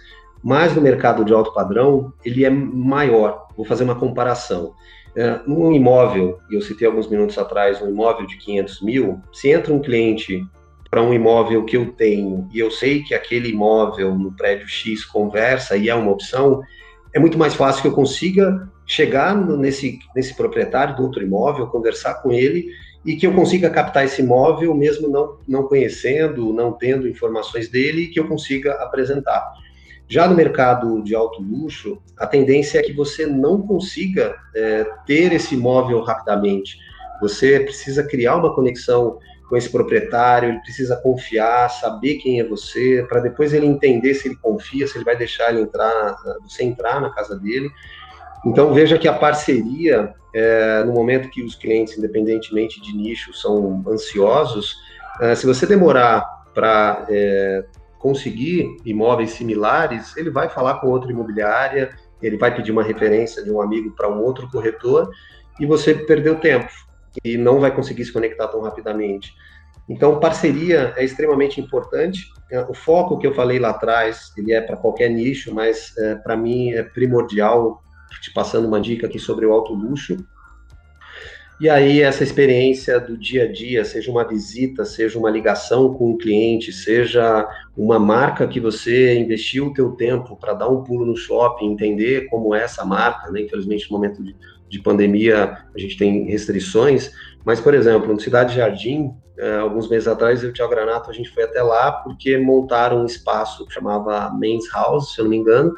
mas no mercado de alto padrão ele é maior. Vou fazer uma comparação. É, num imóvel, e eu citei alguns minutos atrás, um imóvel de 500 mil, se entra um cliente para um imóvel que eu tenho e eu sei que aquele imóvel no prédio X conversa e é uma opção, é muito mais fácil que eu consiga chegar nesse, nesse proprietário do outro imóvel, conversar com ele e que eu consiga captar esse imóvel mesmo não, não conhecendo, não tendo informações dele e que eu consiga apresentar. Já no mercado de alto luxo, a tendência é que você não consiga é, ter esse imóvel rapidamente. Você precisa criar uma conexão com esse proprietário, ele precisa confiar, saber quem é você, para depois ele entender se ele confia, se ele vai deixar ele entrar, você entrar na casa dele. Então veja que a parceria, é, no momento que os clientes, independentemente de nicho, são ansiosos, é, se você demorar para é, conseguir imóveis similares, ele vai falar com outra imobiliária, ele vai pedir uma referência de um amigo para um outro corretor e você perdeu tempo e não vai conseguir se conectar tão rapidamente. Então, parceria é extremamente importante. É, o foco que eu falei lá atrás, ele é para qualquer nicho, mas é, para mim é primordial, te passando uma dica aqui sobre o alto luxo, e aí essa experiência do dia a dia, seja uma visita, seja uma ligação com o cliente, seja uma marca que você investiu o teu tempo para dar um pulo no shopping, entender como é essa marca, né? Infelizmente no momento de, de pandemia a gente tem restrições, mas por exemplo, no Cidade Jardim, eh, alguns meses atrás eu e o Thiago Granato a gente foi até lá porque montaram um espaço que chamava Men's House, se eu não me engano,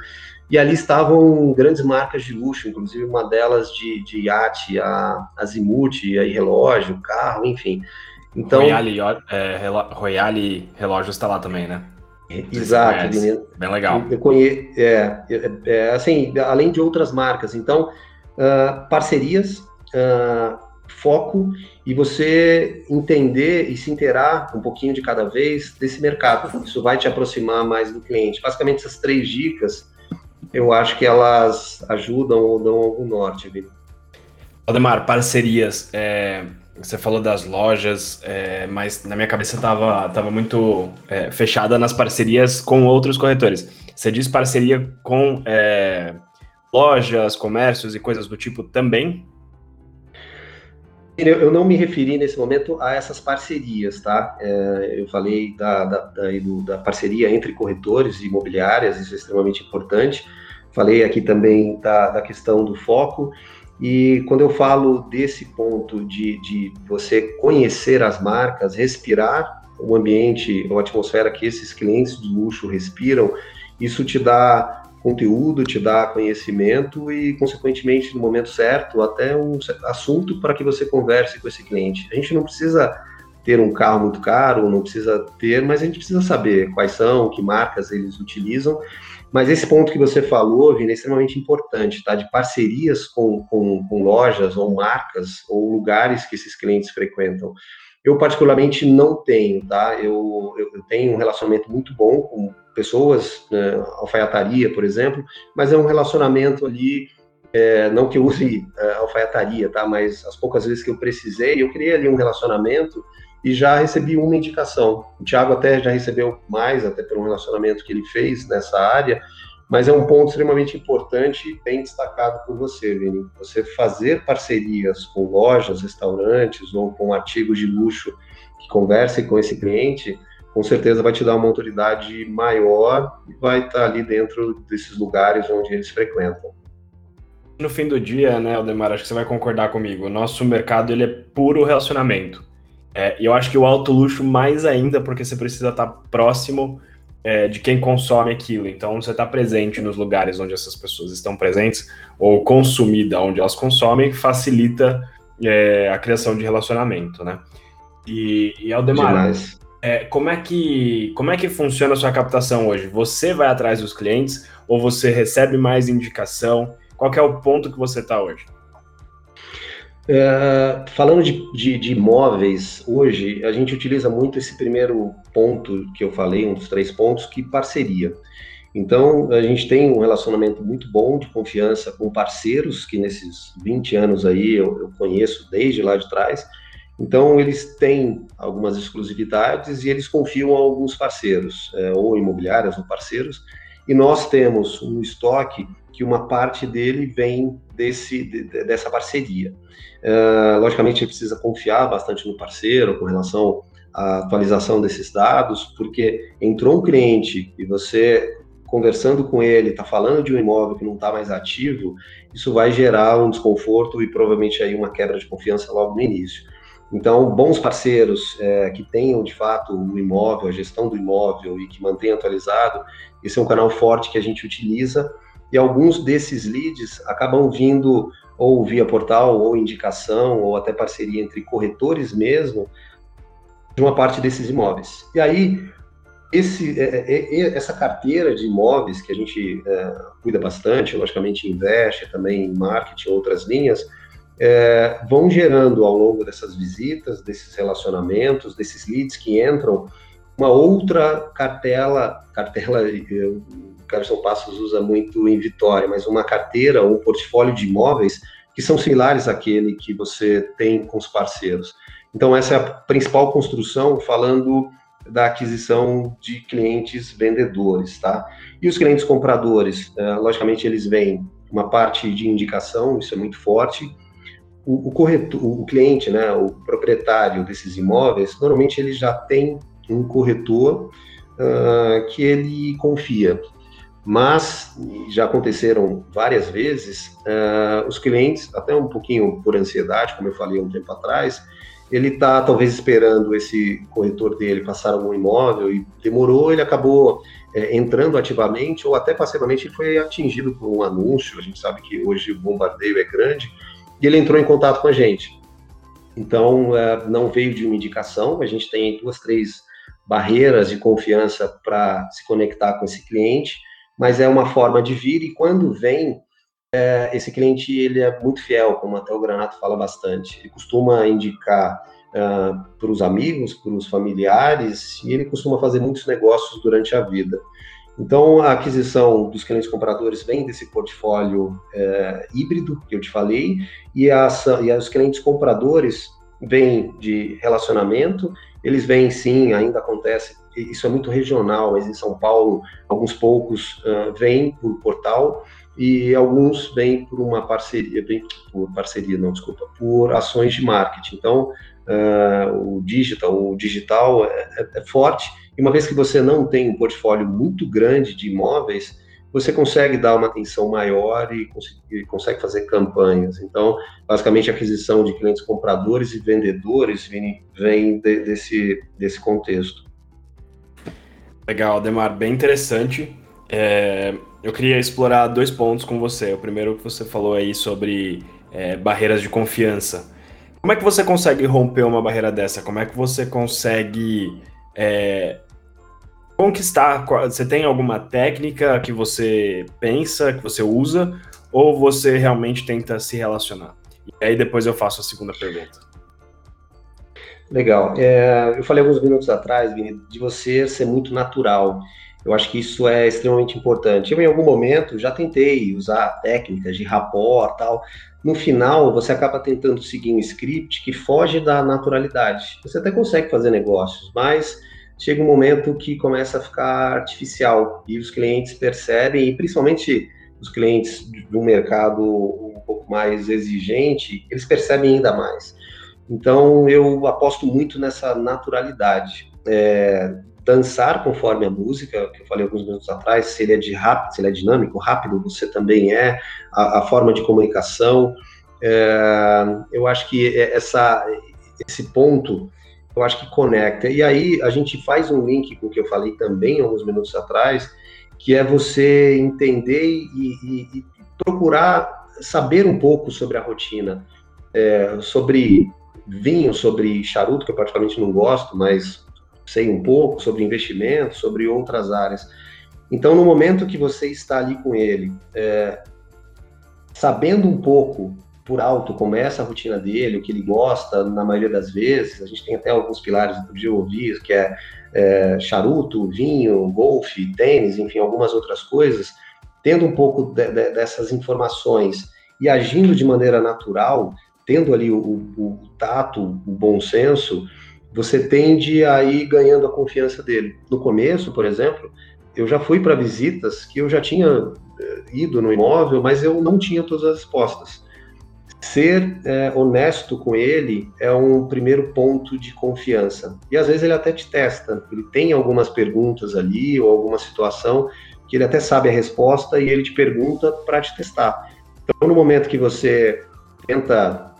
e ali estavam grandes marcas de luxo, inclusive uma delas de, de iate, a Azimuth, aí relógio, carro, enfim. Então, Royale, é, Royale Relógio está lá também, né? Exato, bem legal. Eu conheço, é, é, é, assim, além de outras marcas. Então, uh, parcerias, uh, foco e você entender e se inteirar um pouquinho de cada vez desse mercado. Isso vai te aproximar mais do cliente. Basicamente, essas três dicas eu acho que elas ajudam ou dão algum norte, Vini. Aldemar, parcerias. É, você falou das lojas, é, mas na minha cabeça estava tava muito é, fechada nas parcerias com outros corretores. Você diz parceria com é, lojas, comércios e coisas do tipo também? Eu não me referi nesse momento a essas parcerias, tá? É, eu falei da, da, da, da, parceria entre corretores e imobiliárias, isso é extremamente importante. Falei aqui também da, da questão do foco. E quando eu falo desse ponto de, de você conhecer as marcas, respirar o ambiente a atmosfera que esses clientes de luxo respiram, isso te dá conteúdo, te dá conhecimento e, consequentemente, no momento certo, até um assunto para que você converse com esse cliente. A gente não precisa ter um carro muito caro, não precisa ter, mas a gente precisa saber quais são, que marcas eles utilizam mas esse ponto que você falou, Vini, é extremamente importante, tá? De parcerias com, com, com lojas ou marcas ou lugares que esses clientes frequentam. Eu, particularmente, não tenho, tá? Eu, eu, tenho um relacionamento muito bom com pessoas, né, alfaiataria, por exemplo, mas é um relacionamento ali, é, não que eu use é, alfaiataria, tá? Mas as poucas vezes que eu precisei, eu criei ali um relacionamento e já recebi uma indicação. O Thiago até já recebeu mais, até pelo relacionamento que ele fez nessa área, mas é um ponto extremamente importante e bem destacado por você, Vini. Você fazer parcerias com lojas, restaurantes ou com artigos de luxo que conversem com esse cliente, com certeza vai te dar uma autoridade maior e vai estar ali dentro desses lugares onde eles frequentam. No fim do dia, né, Aldemar, acho que você vai concordar comigo, o nosso mercado ele é puro relacionamento. É, e eu acho que o alto luxo mais ainda, porque você precisa estar próximo é, de quem consome aquilo. Então, você está presente nos lugares onde essas pessoas estão presentes, ou consumida onde elas consomem, facilita é, a criação de relacionamento, né? E, e Aldemar, é, como, é que, como é que funciona a sua captação hoje? Você vai atrás dos clientes ou você recebe mais indicação? Qual é o ponto que você está hoje? É, falando de, de, de, imóveis, hoje a gente utiliza muito esse primeiro ponto que eu falei, um dos três pontos, que parceria. Então, a gente tem um relacionamento muito bom de confiança com parceiros, que nesses 20 anos aí eu, eu conheço desde lá de trás. Então, eles têm algumas exclusividades e eles confiam a alguns parceiros, é, ou imobiliárias ou parceiros, e nós temos um estoque que uma parte dele vem desse, de, dessa parceria. Uh, logicamente, ele precisa confiar bastante no parceiro com relação à atualização desses dados, porque entrou um cliente e você conversando com ele, está falando de um imóvel que não está mais ativo, isso vai gerar um desconforto e provavelmente aí uma quebra de confiança logo no início. Então, bons parceiros é, que tenham de fato o imóvel, a gestão do imóvel e que mantenham atualizado, esse é um canal forte que a gente utiliza e alguns desses leads acabam vindo ou via portal, ou indicação, ou até parceria entre corretores mesmo, de uma parte desses imóveis. E aí, esse, é, é, é, essa carteira de imóveis que a gente é, cuida bastante, logicamente investe também em marketing, outras linhas, é, vão gerando ao longo dessas visitas, desses relacionamentos, desses leads que entram, uma outra cartela, cartela, Carson Passos usa muito em Vitória, mas uma carteira, um portfólio de imóveis que são similares àquele que você tem com os parceiros. Então, essa é a principal construção, falando da aquisição de clientes vendedores, tá? E os clientes compradores, é, logicamente, eles vêm uma parte de indicação, isso é muito forte. O, o corretor, o cliente, né, o proprietário desses imóveis, normalmente ele já tem um corretor uh, que ele confia. Mas já aconteceram várias vezes, uh, os clientes, até um pouquinho por ansiedade, como eu falei um tempo atrás, ele está talvez esperando esse corretor dele passar algum imóvel e demorou, ele acabou é, entrando ativamente ou até passivamente foi atingido por um anúncio. A gente sabe que hoje o bombardeio é grande e ele entrou em contato com a gente. Então, é, não veio de uma indicação, a gente tem duas, três barreiras de confiança para se conectar com esse cliente, mas é uma forma de vir e quando vem, é, esse cliente ele é muito fiel, como até o Granato fala bastante. Ele costuma indicar uh, para os amigos, para os familiares, e ele costuma fazer muitos negócios durante a vida. Então, a aquisição dos clientes compradores vem desse portfólio é, híbrido que eu te falei, e, as, e os clientes compradores vêm de relacionamento, eles vêm sim, ainda acontece, isso é muito regional, mas em São Paulo, alguns poucos uh, vêm por portal, e alguns vêm por uma parceria, por parceria, não, desculpa, por ações de marketing. Então, uh, o digital, o digital é, é, é, forte, e uma vez que você não tem um portfólio muito grande de imóveis, você consegue dar uma atenção maior e, e consegue fazer campanhas. Então, basicamente, a aquisição de clientes compradores e vendedores vem, vem de, desse, desse contexto. Legal, Demar, bem interessante. É, eu queria explorar dois pontos com você. O primeiro que você falou aí sobre é, barreiras de confiança. Como é que você consegue romper uma barreira dessa? Como é que você consegue é, conquistar? Você tem alguma técnica que você pensa, que você usa, ou você realmente tenta se relacionar? E aí depois eu faço a segunda pergunta. Legal. É, eu falei alguns minutos atrás, Vini, de você ser muito natural. Eu acho que isso é extremamente importante. Eu, em algum momento, já tentei usar técnicas de rapport tal. No final, você acaba tentando seguir um script que foge da naturalidade. Você até consegue fazer negócios, mas chega um momento que começa a ficar artificial e os clientes percebem, e principalmente os clientes de um mercado um pouco mais exigente, eles percebem ainda mais. Então, eu aposto muito nessa naturalidade. É, dançar conforme a música, que eu falei alguns minutos atrás, se ele é de rápido, se ele é dinâmico, rápido você também é, a, a forma de comunicação. É, eu acho que essa, esse ponto, eu acho que conecta. E aí a gente faz um link com o que eu falei também alguns minutos atrás, que é você entender e, e, e procurar saber um pouco sobre a rotina, é, sobre vinho, sobre charuto, que eu praticamente não gosto, mas sei um pouco sobre investimento, sobre outras áreas. Então, no momento que você está ali com ele, é, sabendo um pouco por alto como é essa rotina dele, o que ele gosta, na maioria das vezes, a gente tem até alguns pilares do eu ouvi, que é, é charuto, vinho, golfe, tênis, enfim, algumas outras coisas, tendo um pouco de, de, dessas informações e agindo de maneira natural, tendo ali o, o, o tato, o bom senso, você tende a ir ganhando a confiança dele. No começo, por exemplo, eu já fui para visitas que eu já tinha eh, ido no imóvel, mas eu não tinha todas as respostas. Ser é, honesto com ele é um primeiro ponto de confiança. E às vezes ele até te testa. Ele tem algumas perguntas ali ou alguma situação que ele até sabe a resposta e ele te pergunta para te testar. Então, no momento que você tenta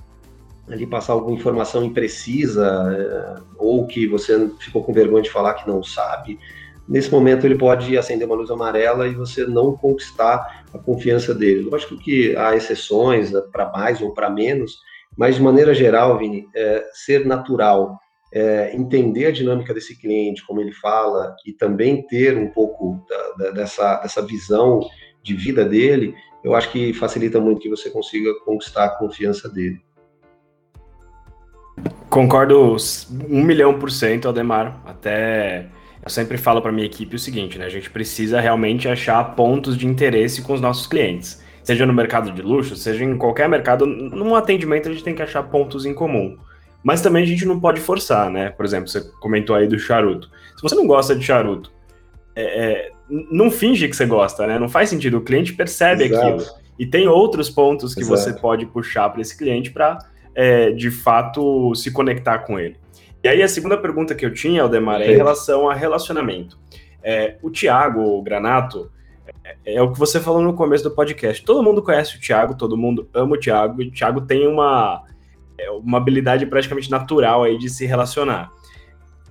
ali passar alguma informação imprecisa é, ou que você ficou com vergonha de falar que não sabe, nesse momento ele pode acender uma luz amarela e você não conquistar a confiança dele. Lógico que há exceções né, para mais ou para menos, mas de maneira geral, Vini, é, ser natural, é, entender a dinâmica desse cliente, como ele fala, e também ter um pouco da, da, dessa, dessa visão de vida dele, eu acho que facilita muito que você consiga conquistar a confiança dele. Concordo um milhão por cento, Ademar. Até eu sempre falo para minha equipe o seguinte, né? A gente precisa realmente achar pontos de interesse com os nossos clientes. Seja no mercado de luxo, seja em qualquer mercado, num atendimento a gente tem que achar pontos em comum. Mas também a gente não pode forçar, né? Por exemplo, você comentou aí do charuto. Se você não gosta de charuto, é, é, não finge que você gosta, né? Não faz sentido. O cliente percebe Exato. aquilo. E tem outros pontos que Exato. você pode puxar para esse cliente para, é, de fato, se conectar com ele. E aí a segunda pergunta que eu tinha, Aldemar, é em relação a relacionamento. É, o Tiago, o Granato, é, é, o que você falou no começo do podcast. Todo mundo conhece o Tiago, todo mundo ama o Tiago, e o Tiago tem uma, é, uma habilidade praticamente natural aí de se relacionar.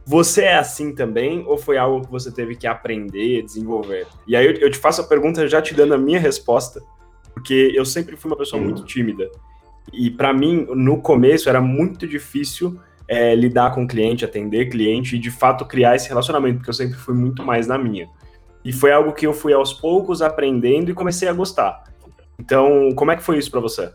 Você é assim também, ou foi algo que você teve que aprender, desenvolver? E aí eu, eu te faço a pergunta já te dando a minha resposta, porque eu sempre fui uma pessoa muito tímida. E para mim, no começo, era muito difícil é, lidar com o cliente, atender cliente e de fato criar esse relacionamento, porque eu sempre fui muito mais na minha. E foi algo que eu fui aos poucos aprendendo e comecei a gostar. Então, como é que foi isso para você?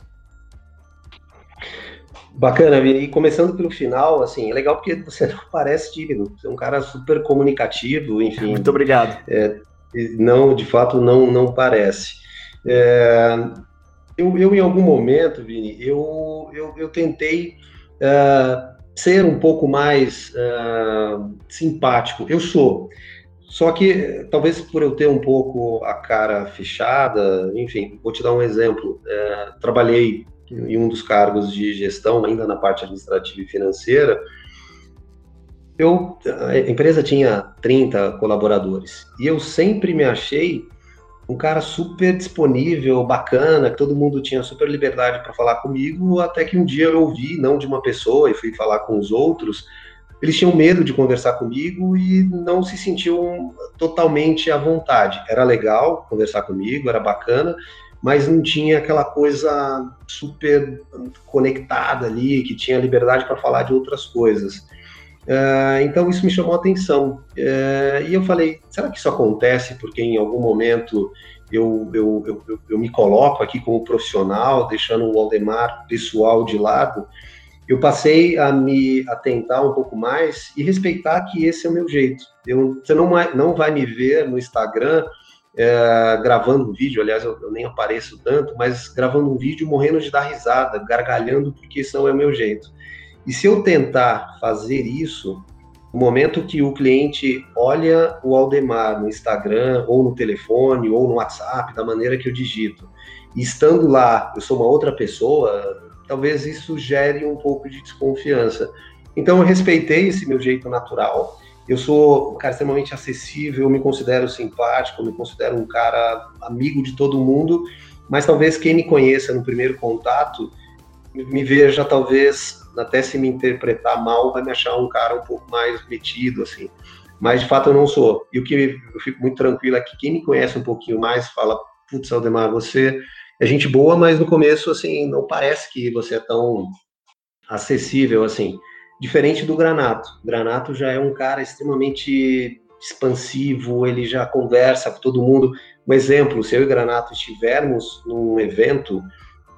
Bacana, e começando pelo final, assim, é legal porque você não parece tímido, você é um cara super comunicativo, enfim. Muito obrigado. É, não, de fato, não, não parece. É, eu, eu, em algum momento, Vini, eu, eu, eu tentei uh, ser um pouco mais uh, simpático. Eu sou. Só que, talvez por eu ter um pouco a cara fechada, enfim, vou te dar um exemplo. É, trabalhei em um dos cargos de gestão, ainda na parte administrativa e financeira. Eu, a empresa tinha 30 colaboradores e eu sempre me achei um cara super disponível, bacana, que todo mundo tinha super liberdade para falar comigo, até que um dia eu ouvi, não de uma pessoa, e fui falar com os outros, eles tinham medo de conversar comigo e não se sentiam totalmente à vontade. Era legal conversar comigo, era bacana, mas não tinha aquela coisa super conectada ali, que tinha liberdade para falar de outras coisas. Uh, então isso me chamou a atenção. Uh, e eu falei, será que isso acontece porque em algum momento eu, eu, eu, eu, me coloco aqui como profissional, deixando o Aldemar pessoal de lado? Eu passei a me atentar um pouco mais e respeitar que esse é o meu jeito. Eu, você não, não vai me ver no Instagram é, gravando um vídeo, aliás, eu, eu, nem apareço tanto, mas gravando um vídeo morrendo de dar risada, gargalhando, porque isso não é o meu jeito. E se eu tentar fazer isso, no momento que o cliente olha o Aldemar no Instagram, ou no telefone, ou no WhatsApp, da maneira que eu digito, e estando lá, eu sou uma outra pessoa, talvez isso gere um pouco de desconfiança. Então eu respeitei esse meu jeito natural. Eu sou um cara extremamente acessível, me considero simpático, me considero um cara amigo de todo mundo, mas talvez quem me conheça no primeiro contato me veja talvez até se me interpretar mal vai me achar um cara um pouco mais metido assim. Mas de fato eu não sou. E o que eu fico muito tranquilo é que quem me conhece um pouquinho mais fala, putz, Aldemar, você é gente boa, mas no começo assim não parece que você é tão acessível assim. Diferente do Granato. Granato já é um cara extremamente expansivo, ele já conversa com todo mundo. Um exemplo, se eu e o Granato estivermos num evento,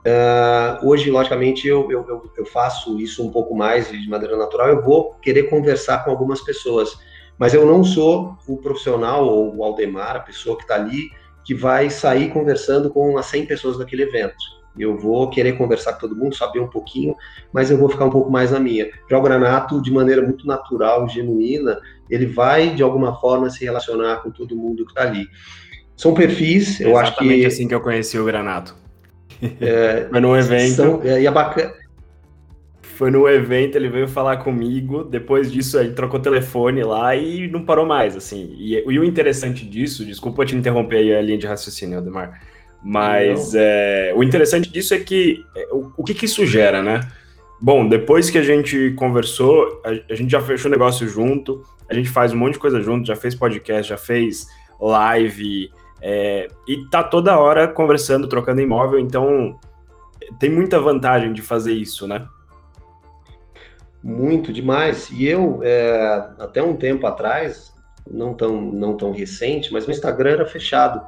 Uh, hoje, logicamente, eu, eu, eu, faço isso um pouco mais de maneira natural. Eu vou querer conversar com algumas pessoas, mas eu não sou o profissional ou o Aldemar, a pessoa que está ali, que vai sair conversando com as 100 pessoas daquele evento. eu vou querer conversar com todo mundo, saber um pouquinho, mas eu vou ficar um pouco mais na minha. Já o Granato, de maneira muito natural, genuína, ele vai, de alguma forma, se relacionar com todo mundo que está ali. São perfis, eu acho que... Exatamente assim que eu conheci o Granato. É, Foi num evento... São, é, e a bacana... Foi no evento, ele veio falar comigo, depois disso ele trocou telefone lá e não parou mais, assim. E, e o interessante disso, desculpa te interromper aí a linha de raciocínio, Ademar, mas é, o interessante disso é que é, o, o, que, que isso gera, né? Bom, depois que a gente conversou, a, a, gente já fechou negócio junto, a gente faz um monte de coisa junto, já fez podcast, já fez live, é, e tá toda hora conversando, trocando imóvel, então tem muita vantagem de fazer isso, né? Muito demais. E eu, é, até um tempo atrás, não tão, não tão recente, mas o Instagram era fechado.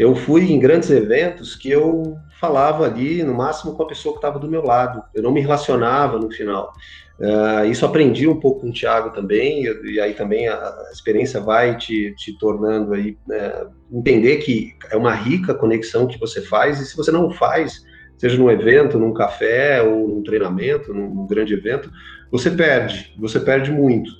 Eu fui em grandes eventos que eu falava ali, no máximo, com a pessoa que estava do meu lado. Eu não me relacionava no final. Uh, isso aprendi um pouco com o Thiago também, e, e aí também a, a, experiência vai te, te tornando aí, uh, entender que é uma rica conexão que você faz, e se você não faz, seja num evento, num café, ou num treinamento, num, num grande evento, você perde, você perde muito.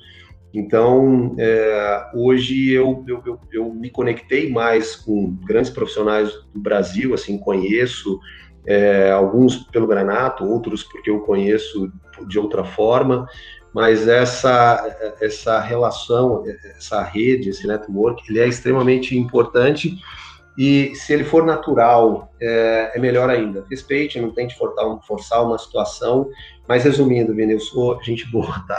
Então, é, hoje eu, eu, eu, eu, me conectei mais com grandes profissionais do Brasil, assim, conheço é, alguns pelo Granato, outros porque eu conheço de outra forma, mas essa, essa relação, essa rede, esse network, ele é extremamente importante e se ele for natural, é, é melhor ainda. Respeite, não tente forçar, forçar uma situação, mas resumindo, Vini, eu sou gente boa, tá?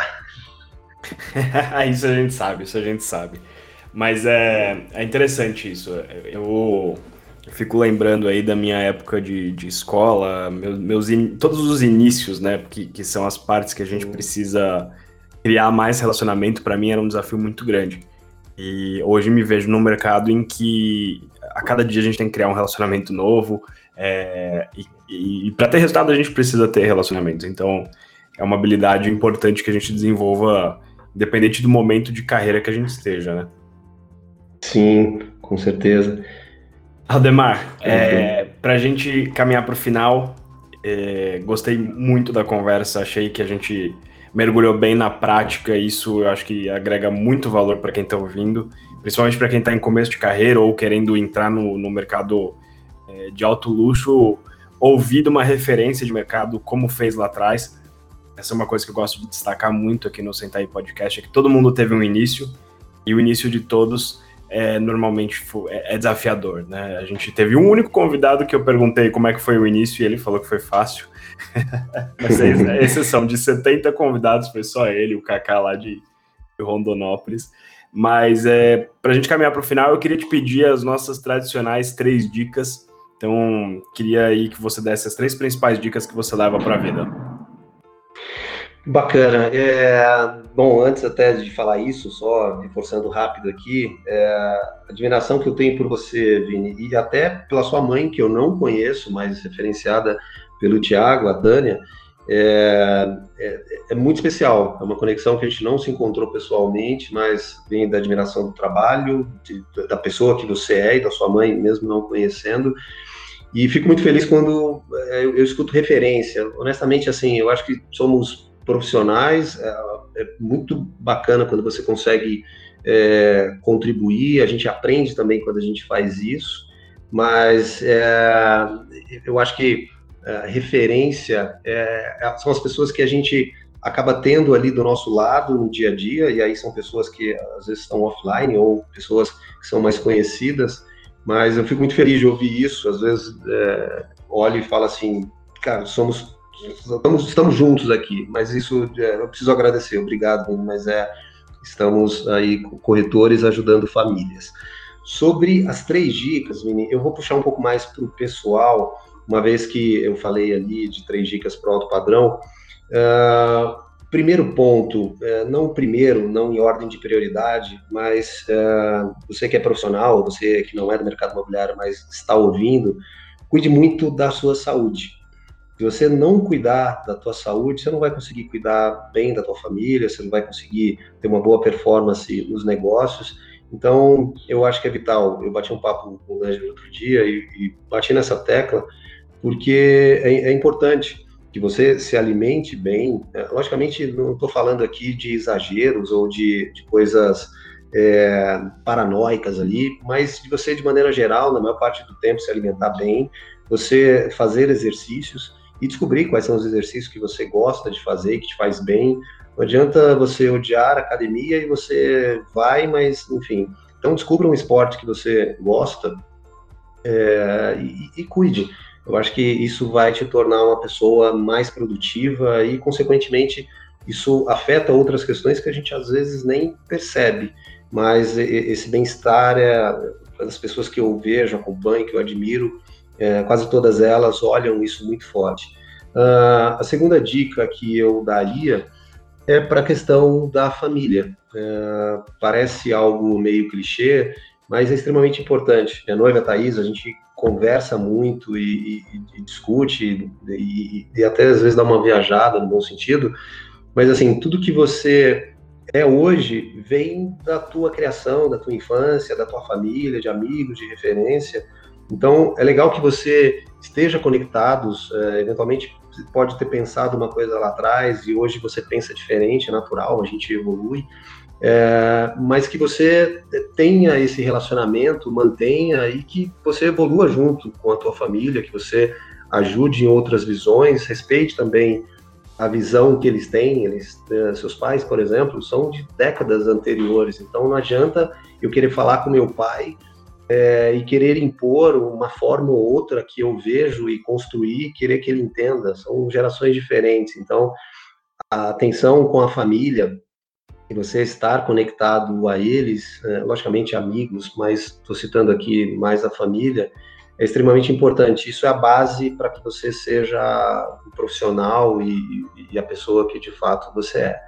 isso a gente sabe, isso a gente sabe. Mas é, é interessante isso. Eu, eu fico lembrando aí da minha época de, de escola, meus, meus in, todos os inícios, né? Que, que são as partes que a gente precisa criar mais relacionamento. Para mim era um desafio muito grande. E hoje me vejo num mercado em que a cada dia a gente tem que criar um relacionamento novo. É, e, e para ter resultado a gente precisa ter relacionamentos. Então é uma habilidade importante que a gente desenvolva independente do momento de carreira que a gente esteja, né? Sim, com certeza. Aldemar, é, para a gente caminhar para o final, é, gostei muito da conversa, achei que a gente mergulhou bem na prática, isso eu acho que agrega muito valor para quem está ouvindo, principalmente para quem está em começo de carreira ou querendo entrar no, no mercado é, de alto luxo, ouvir uma referência de mercado como fez lá atrás, essa é uma coisa que eu gosto de destacar muito aqui no Sentai Podcast, é que todo mundo teve um início, e o início de todos é, normalmente é, é desafiador, né? A gente teve um único convidado que eu perguntei como é que foi o início e ele falou que foi fácil. Mas é, é exceção, de 70 convidados foi só ele, o Kaká lá de, de Rondonópolis. Mas é, para a gente caminhar para o final, eu queria te pedir as nossas tradicionais três dicas. Então, queria aí que você desse as três principais dicas que você leva para a vida. Bacana. É, bom, antes até de falar isso, só reforçando rápido aqui, é, a admiração que eu tenho por você, Vini, e até pela sua mãe, que eu não conheço, mas referenciada pelo Tiago, a Tânia, é, é, é, muito especial. É uma conexão que a gente não se encontrou pessoalmente, mas vem da admiração do trabalho, de, da pessoa que você é e da sua mãe, mesmo não conhecendo. E fico muito feliz quando é, eu, eu escuto referência. Honestamente, assim, eu acho que somos profissionais. É, é muito bacana quando você consegue é, contribuir, a gente aprende também quando a gente faz isso, mas é, eu acho que é, referência é, é, são as pessoas que a gente acaba tendo ali do nosso lado no dia a dia, e aí são pessoas que às vezes estão offline ou pessoas que são mais conhecidas, mas eu fico muito feliz de ouvir isso, às vezes é, olho e falo assim, cara, somos estamos, estamos juntos aqui, mas isso é, eu preciso agradecer, obrigado, mas é estamos aí corretores ajudando famílias. Sobre as três dicas, Vini, eu vou puxar um pouco mais para o pessoal, uma vez que eu falei ali de três dicas para o alto padrão. Uh, primeiro ponto, uh, não primeiro, não em ordem de prioridade, mas uh, você que é profissional, você que não é do mercado imobiliário, mas está ouvindo, cuide muito da sua saúde. Se você não cuidar da tua saúde, você não vai conseguir cuidar bem da tua família, você não vai conseguir ter uma boa performance nos negócios. Então, eu acho que é vital. Eu bati um papo com o Ângelo outro dia e, e bati nessa tecla, porque é, é importante que você se alimente bem. É, logicamente, não estou falando aqui de exageros ou de, de coisas é, paranoicas ali, mas de você, de maneira geral, na maior parte do tempo, se alimentar bem, você fazer exercícios e descobrir quais são os exercícios que você gosta de fazer, que te faz bem. Não adianta você odiar a academia e você vai, mas, enfim. Então, descubra um esporte que você gosta é, e, e cuide. Eu acho que isso vai te tornar uma pessoa mais produtiva e, consequentemente, isso afeta outras questões que a gente às vezes nem percebe. Mas esse bem-estar é as pessoas que eu vejo, acompanho, que eu admiro, é, quase todas elas olham isso muito forte. Uh, a segunda dica que eu daria é para a questão da família. É, parece algo meio clichê, mas é extremamente importante. A noiva Thaís, a gente conversa muito e, e, e discute e, e, até às vezes dá uma viajada no bom sentido, mas assim, tudo que você é hoje vem da tua criação, da tua infância, da tua família, de amigos, de referência. Então, é legal que você esteja conectados, é, eventualmente pode ter pensado uma coisa lá atrás e hoje você pensa diferente, é natural, a gente evolui, é, mas que você tenha esse relacionamento, mantenha e que você evolua junto com a tua família, que você ajude em outras visões, respeite também a visão que eles têm, eles, é, seus pais, por exemplo, são de décadas anteriores, então não adianta eu querer falar com meu pai é, e querer impor uma forma ou outra que eu vejo e construir, querer que ele entenda, são gerações diferentes, então a atenção com a família, e você estar conectado a eles, é, logicamente amigos, mas estou citando aqui mais a família, é extremamente importante. Isso é a base para que você seja um profissional e, e, a pessoa que de fato você é.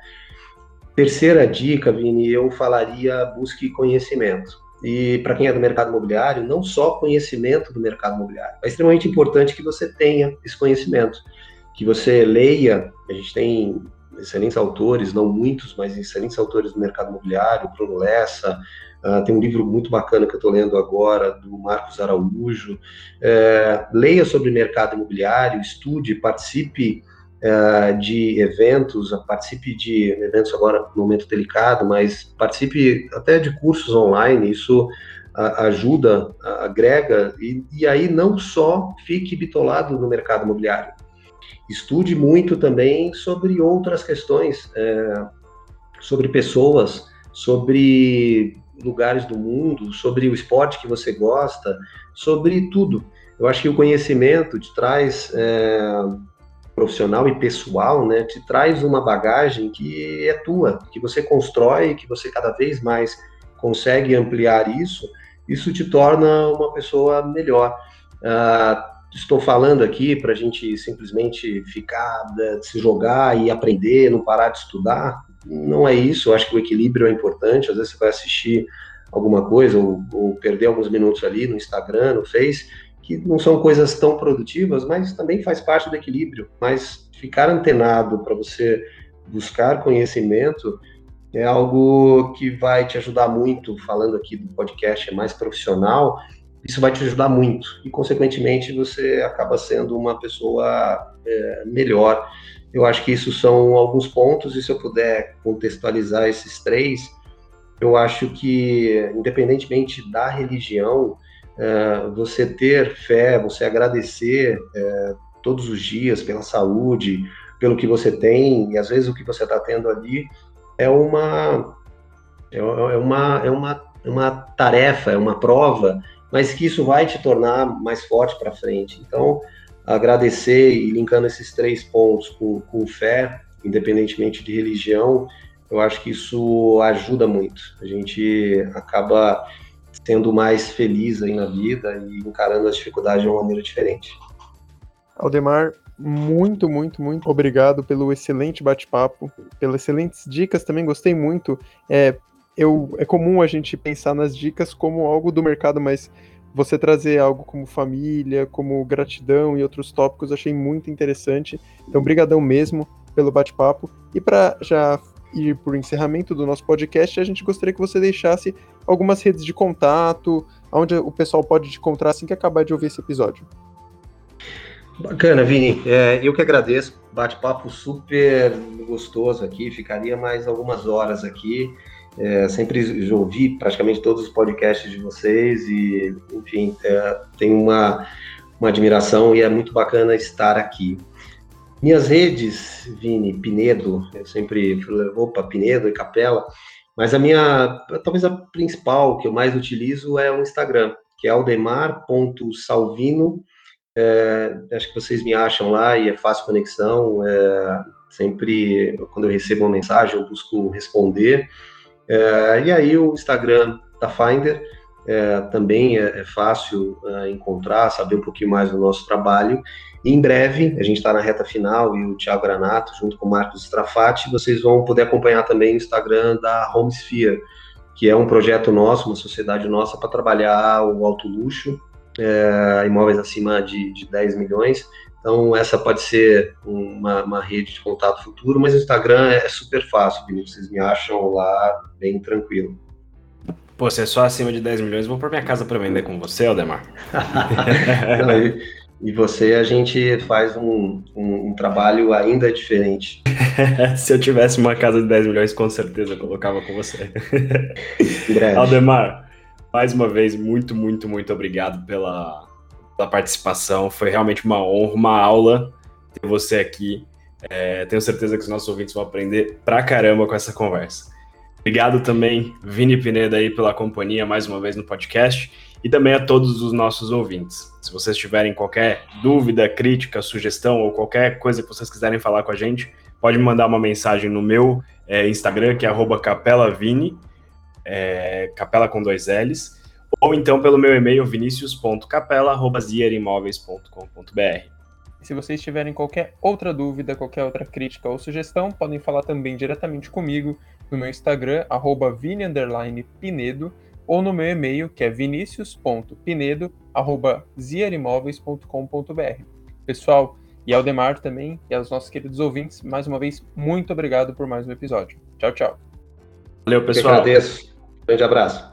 Terceira dica, Vini, eu falaria busque conhecimento. E para quem é do mercado imobiliário, não só conhecimento do mercado imobiliário. É extremamente importante que você tenha esse conhecimento, que você leia. A gente tem excelentes autores, não muitos, mas excelentes autores do mercado imobiliário, Bruno Lessa, uh, tem um livro muito bacana que eu estou lendo agora, do Marcos Araújo. Uh, leia sobre mercado imobiliário, estude, participe uh, de eventos, participe de eventos agora no momento delicado, mas participe até de cursos online, isso ajuda, agrega, e, e aí não só fique bitolado no mercado imobiliário, estude muito também sobre outras questões, é, sobre pessoas, sobre lugares do mundo, sobre o esporte que você gosta, sobre tudo. Eu acho que o conhecimento te traz é, profissional e pessoal, né? Te traz uma bagagem que é tua, que você constrói, que você cada vez mais consegue ampliar isso. Isso te torna uma pessoa melhor. Uh, estou falando aqui para a gente simplesmente ficar, né, se jogar e aprender, não parar de estudar. Não é isso, eu acho que o equilíbrio é importante. Às vezes você vai assistir alguma coisa ou, ou perder alguns minutos ali no Instagram, no Face, que não são coisas tão produtivas, mas também faz parte do equilíbrio. Mas ficar antenado para você buscar conhecimento é algo que vai te ajudar muito. Falando aqui do podcast, é mais profissional, isso vai te ajudar muito e, consequentemente, você acaba sendo uma pessoa é, melhor. Eu acho que isso são alguns pontos, e se eu puder contextualizar esses três, eu acho que, independentemente da religião, é, você ter fé, você agradecer é, todos os dias pela saúde, pelo que você tem, e às vezes o que você está tendo ali é uma, é, é uma, é uma, é uma tarefa, é uma prova mas que isso vai te tornar mais forte para frente. Então, agradecer e linkando esses três pontos com, com fé, independentemente de religião, eu acho que isso ajuda muito. A gente acaba sendo mais feliz aí na vida e encarando as dificuldades de uma maneira diferente. Aldemar, muito, muito, muito obrigado pelo excelente bate-papo, pelas excelentes dicas também, gostei muito. É, eu, é comum a gente pensar nas dicas como algo do mercado, mas você trazer algo como família, como gratidão e outros tópicos, achei muito interessante. Então, brigadão mesmo pelo bate-papo. E para já para o encerramento do nosso podcast, a gente gostaria que você deixasse algumas redes de contato, onde o pessoal pode te encontrar assim que acabar de ouvir esse episódio. Bacana, Vini. É, eu que agradeço. Bate-papo super gostoso aqui. Ficaria mais algumas horas aqui. É, sempre ouvi praticamente todos os podcasts de vocês e, enfim, é, tenho uma, uma admiração e é muito bacana estar aqui. Minhas redes, Vini, Pinedo, eu sempre falei, opa, Pinedo e Capela, mas a minha, talvez a principal que eu mais utilizo é o Instagram, que é aldemar.salvino. É, acho que vocês me acham lá e é fácil conexão. É, sempre, quando eu recebo uma mensagem, eu busco responder. É, e aí o Instagram da Finder é, também é, é fácil é, encontrar, saber um pouquinho mais do nosso trabalho. E em breve, a gente está na reta final e o Thiago Granato, junto com o Marcos Strafati, vocês vão poder acompanhar também o Instagram da Homesphere, que é um projeto nosso, uma sociedade nossa para trabalhar o alto luxo, é, imóveis acima de, de 10 milhões. Então, essa pode ser uma, uma, rede de contato futuro, mas o Instagram é, super fácil. Vocês me acham lá bem tranquilo. Pô, se é só acima de 10 milhões, vou pôr minha casa para vender com você, Aldemar. Não, e, e, você, a gente faz um, um, um trabalho ainda diferente. se eu tivesse uma casa de 10 milhões, com certeza eu colocava com você. Aldemar, mais uma vez, muito, muito, muito obrigado pela, pela participação. Foi realmente uma honra, uma aula ter você aqui. É, tenho certeza que os nossos ouvintes vão aprender pra caramba com essa conversa. Obrigado também, Vini Pineda, aí, pela companhia mais uma vez no podcast e também a todos os nossos ouvintes. Se vocês tiverem qualquer dúvida, crítica, sugestão ou qualquer coisa que vocês quiserem falar com a gente, pode mandar uma mensagem no meu é, Instagram, que é capelavini, é, capela com dois L's, ou então pelo meu e-mail vinicius.capela.zierimóveis.com.br. Se vocês tiverem qualquer outra dúvida, qualquer outra crítica ou sugestão, podem falar também diretamente comigo no meu Instagram, vini_pinedo, ou no meu e-mail, que é vinicius.pinedo.zierimóveis.com.br. Pessoal, e Aldemar também, e aos nossos queridos ouvintes, mais uma vez, muito obrigado por mais um episódio. Tchau, tchau. Valeu, pessoal. Eu agradeço. Grande abraço.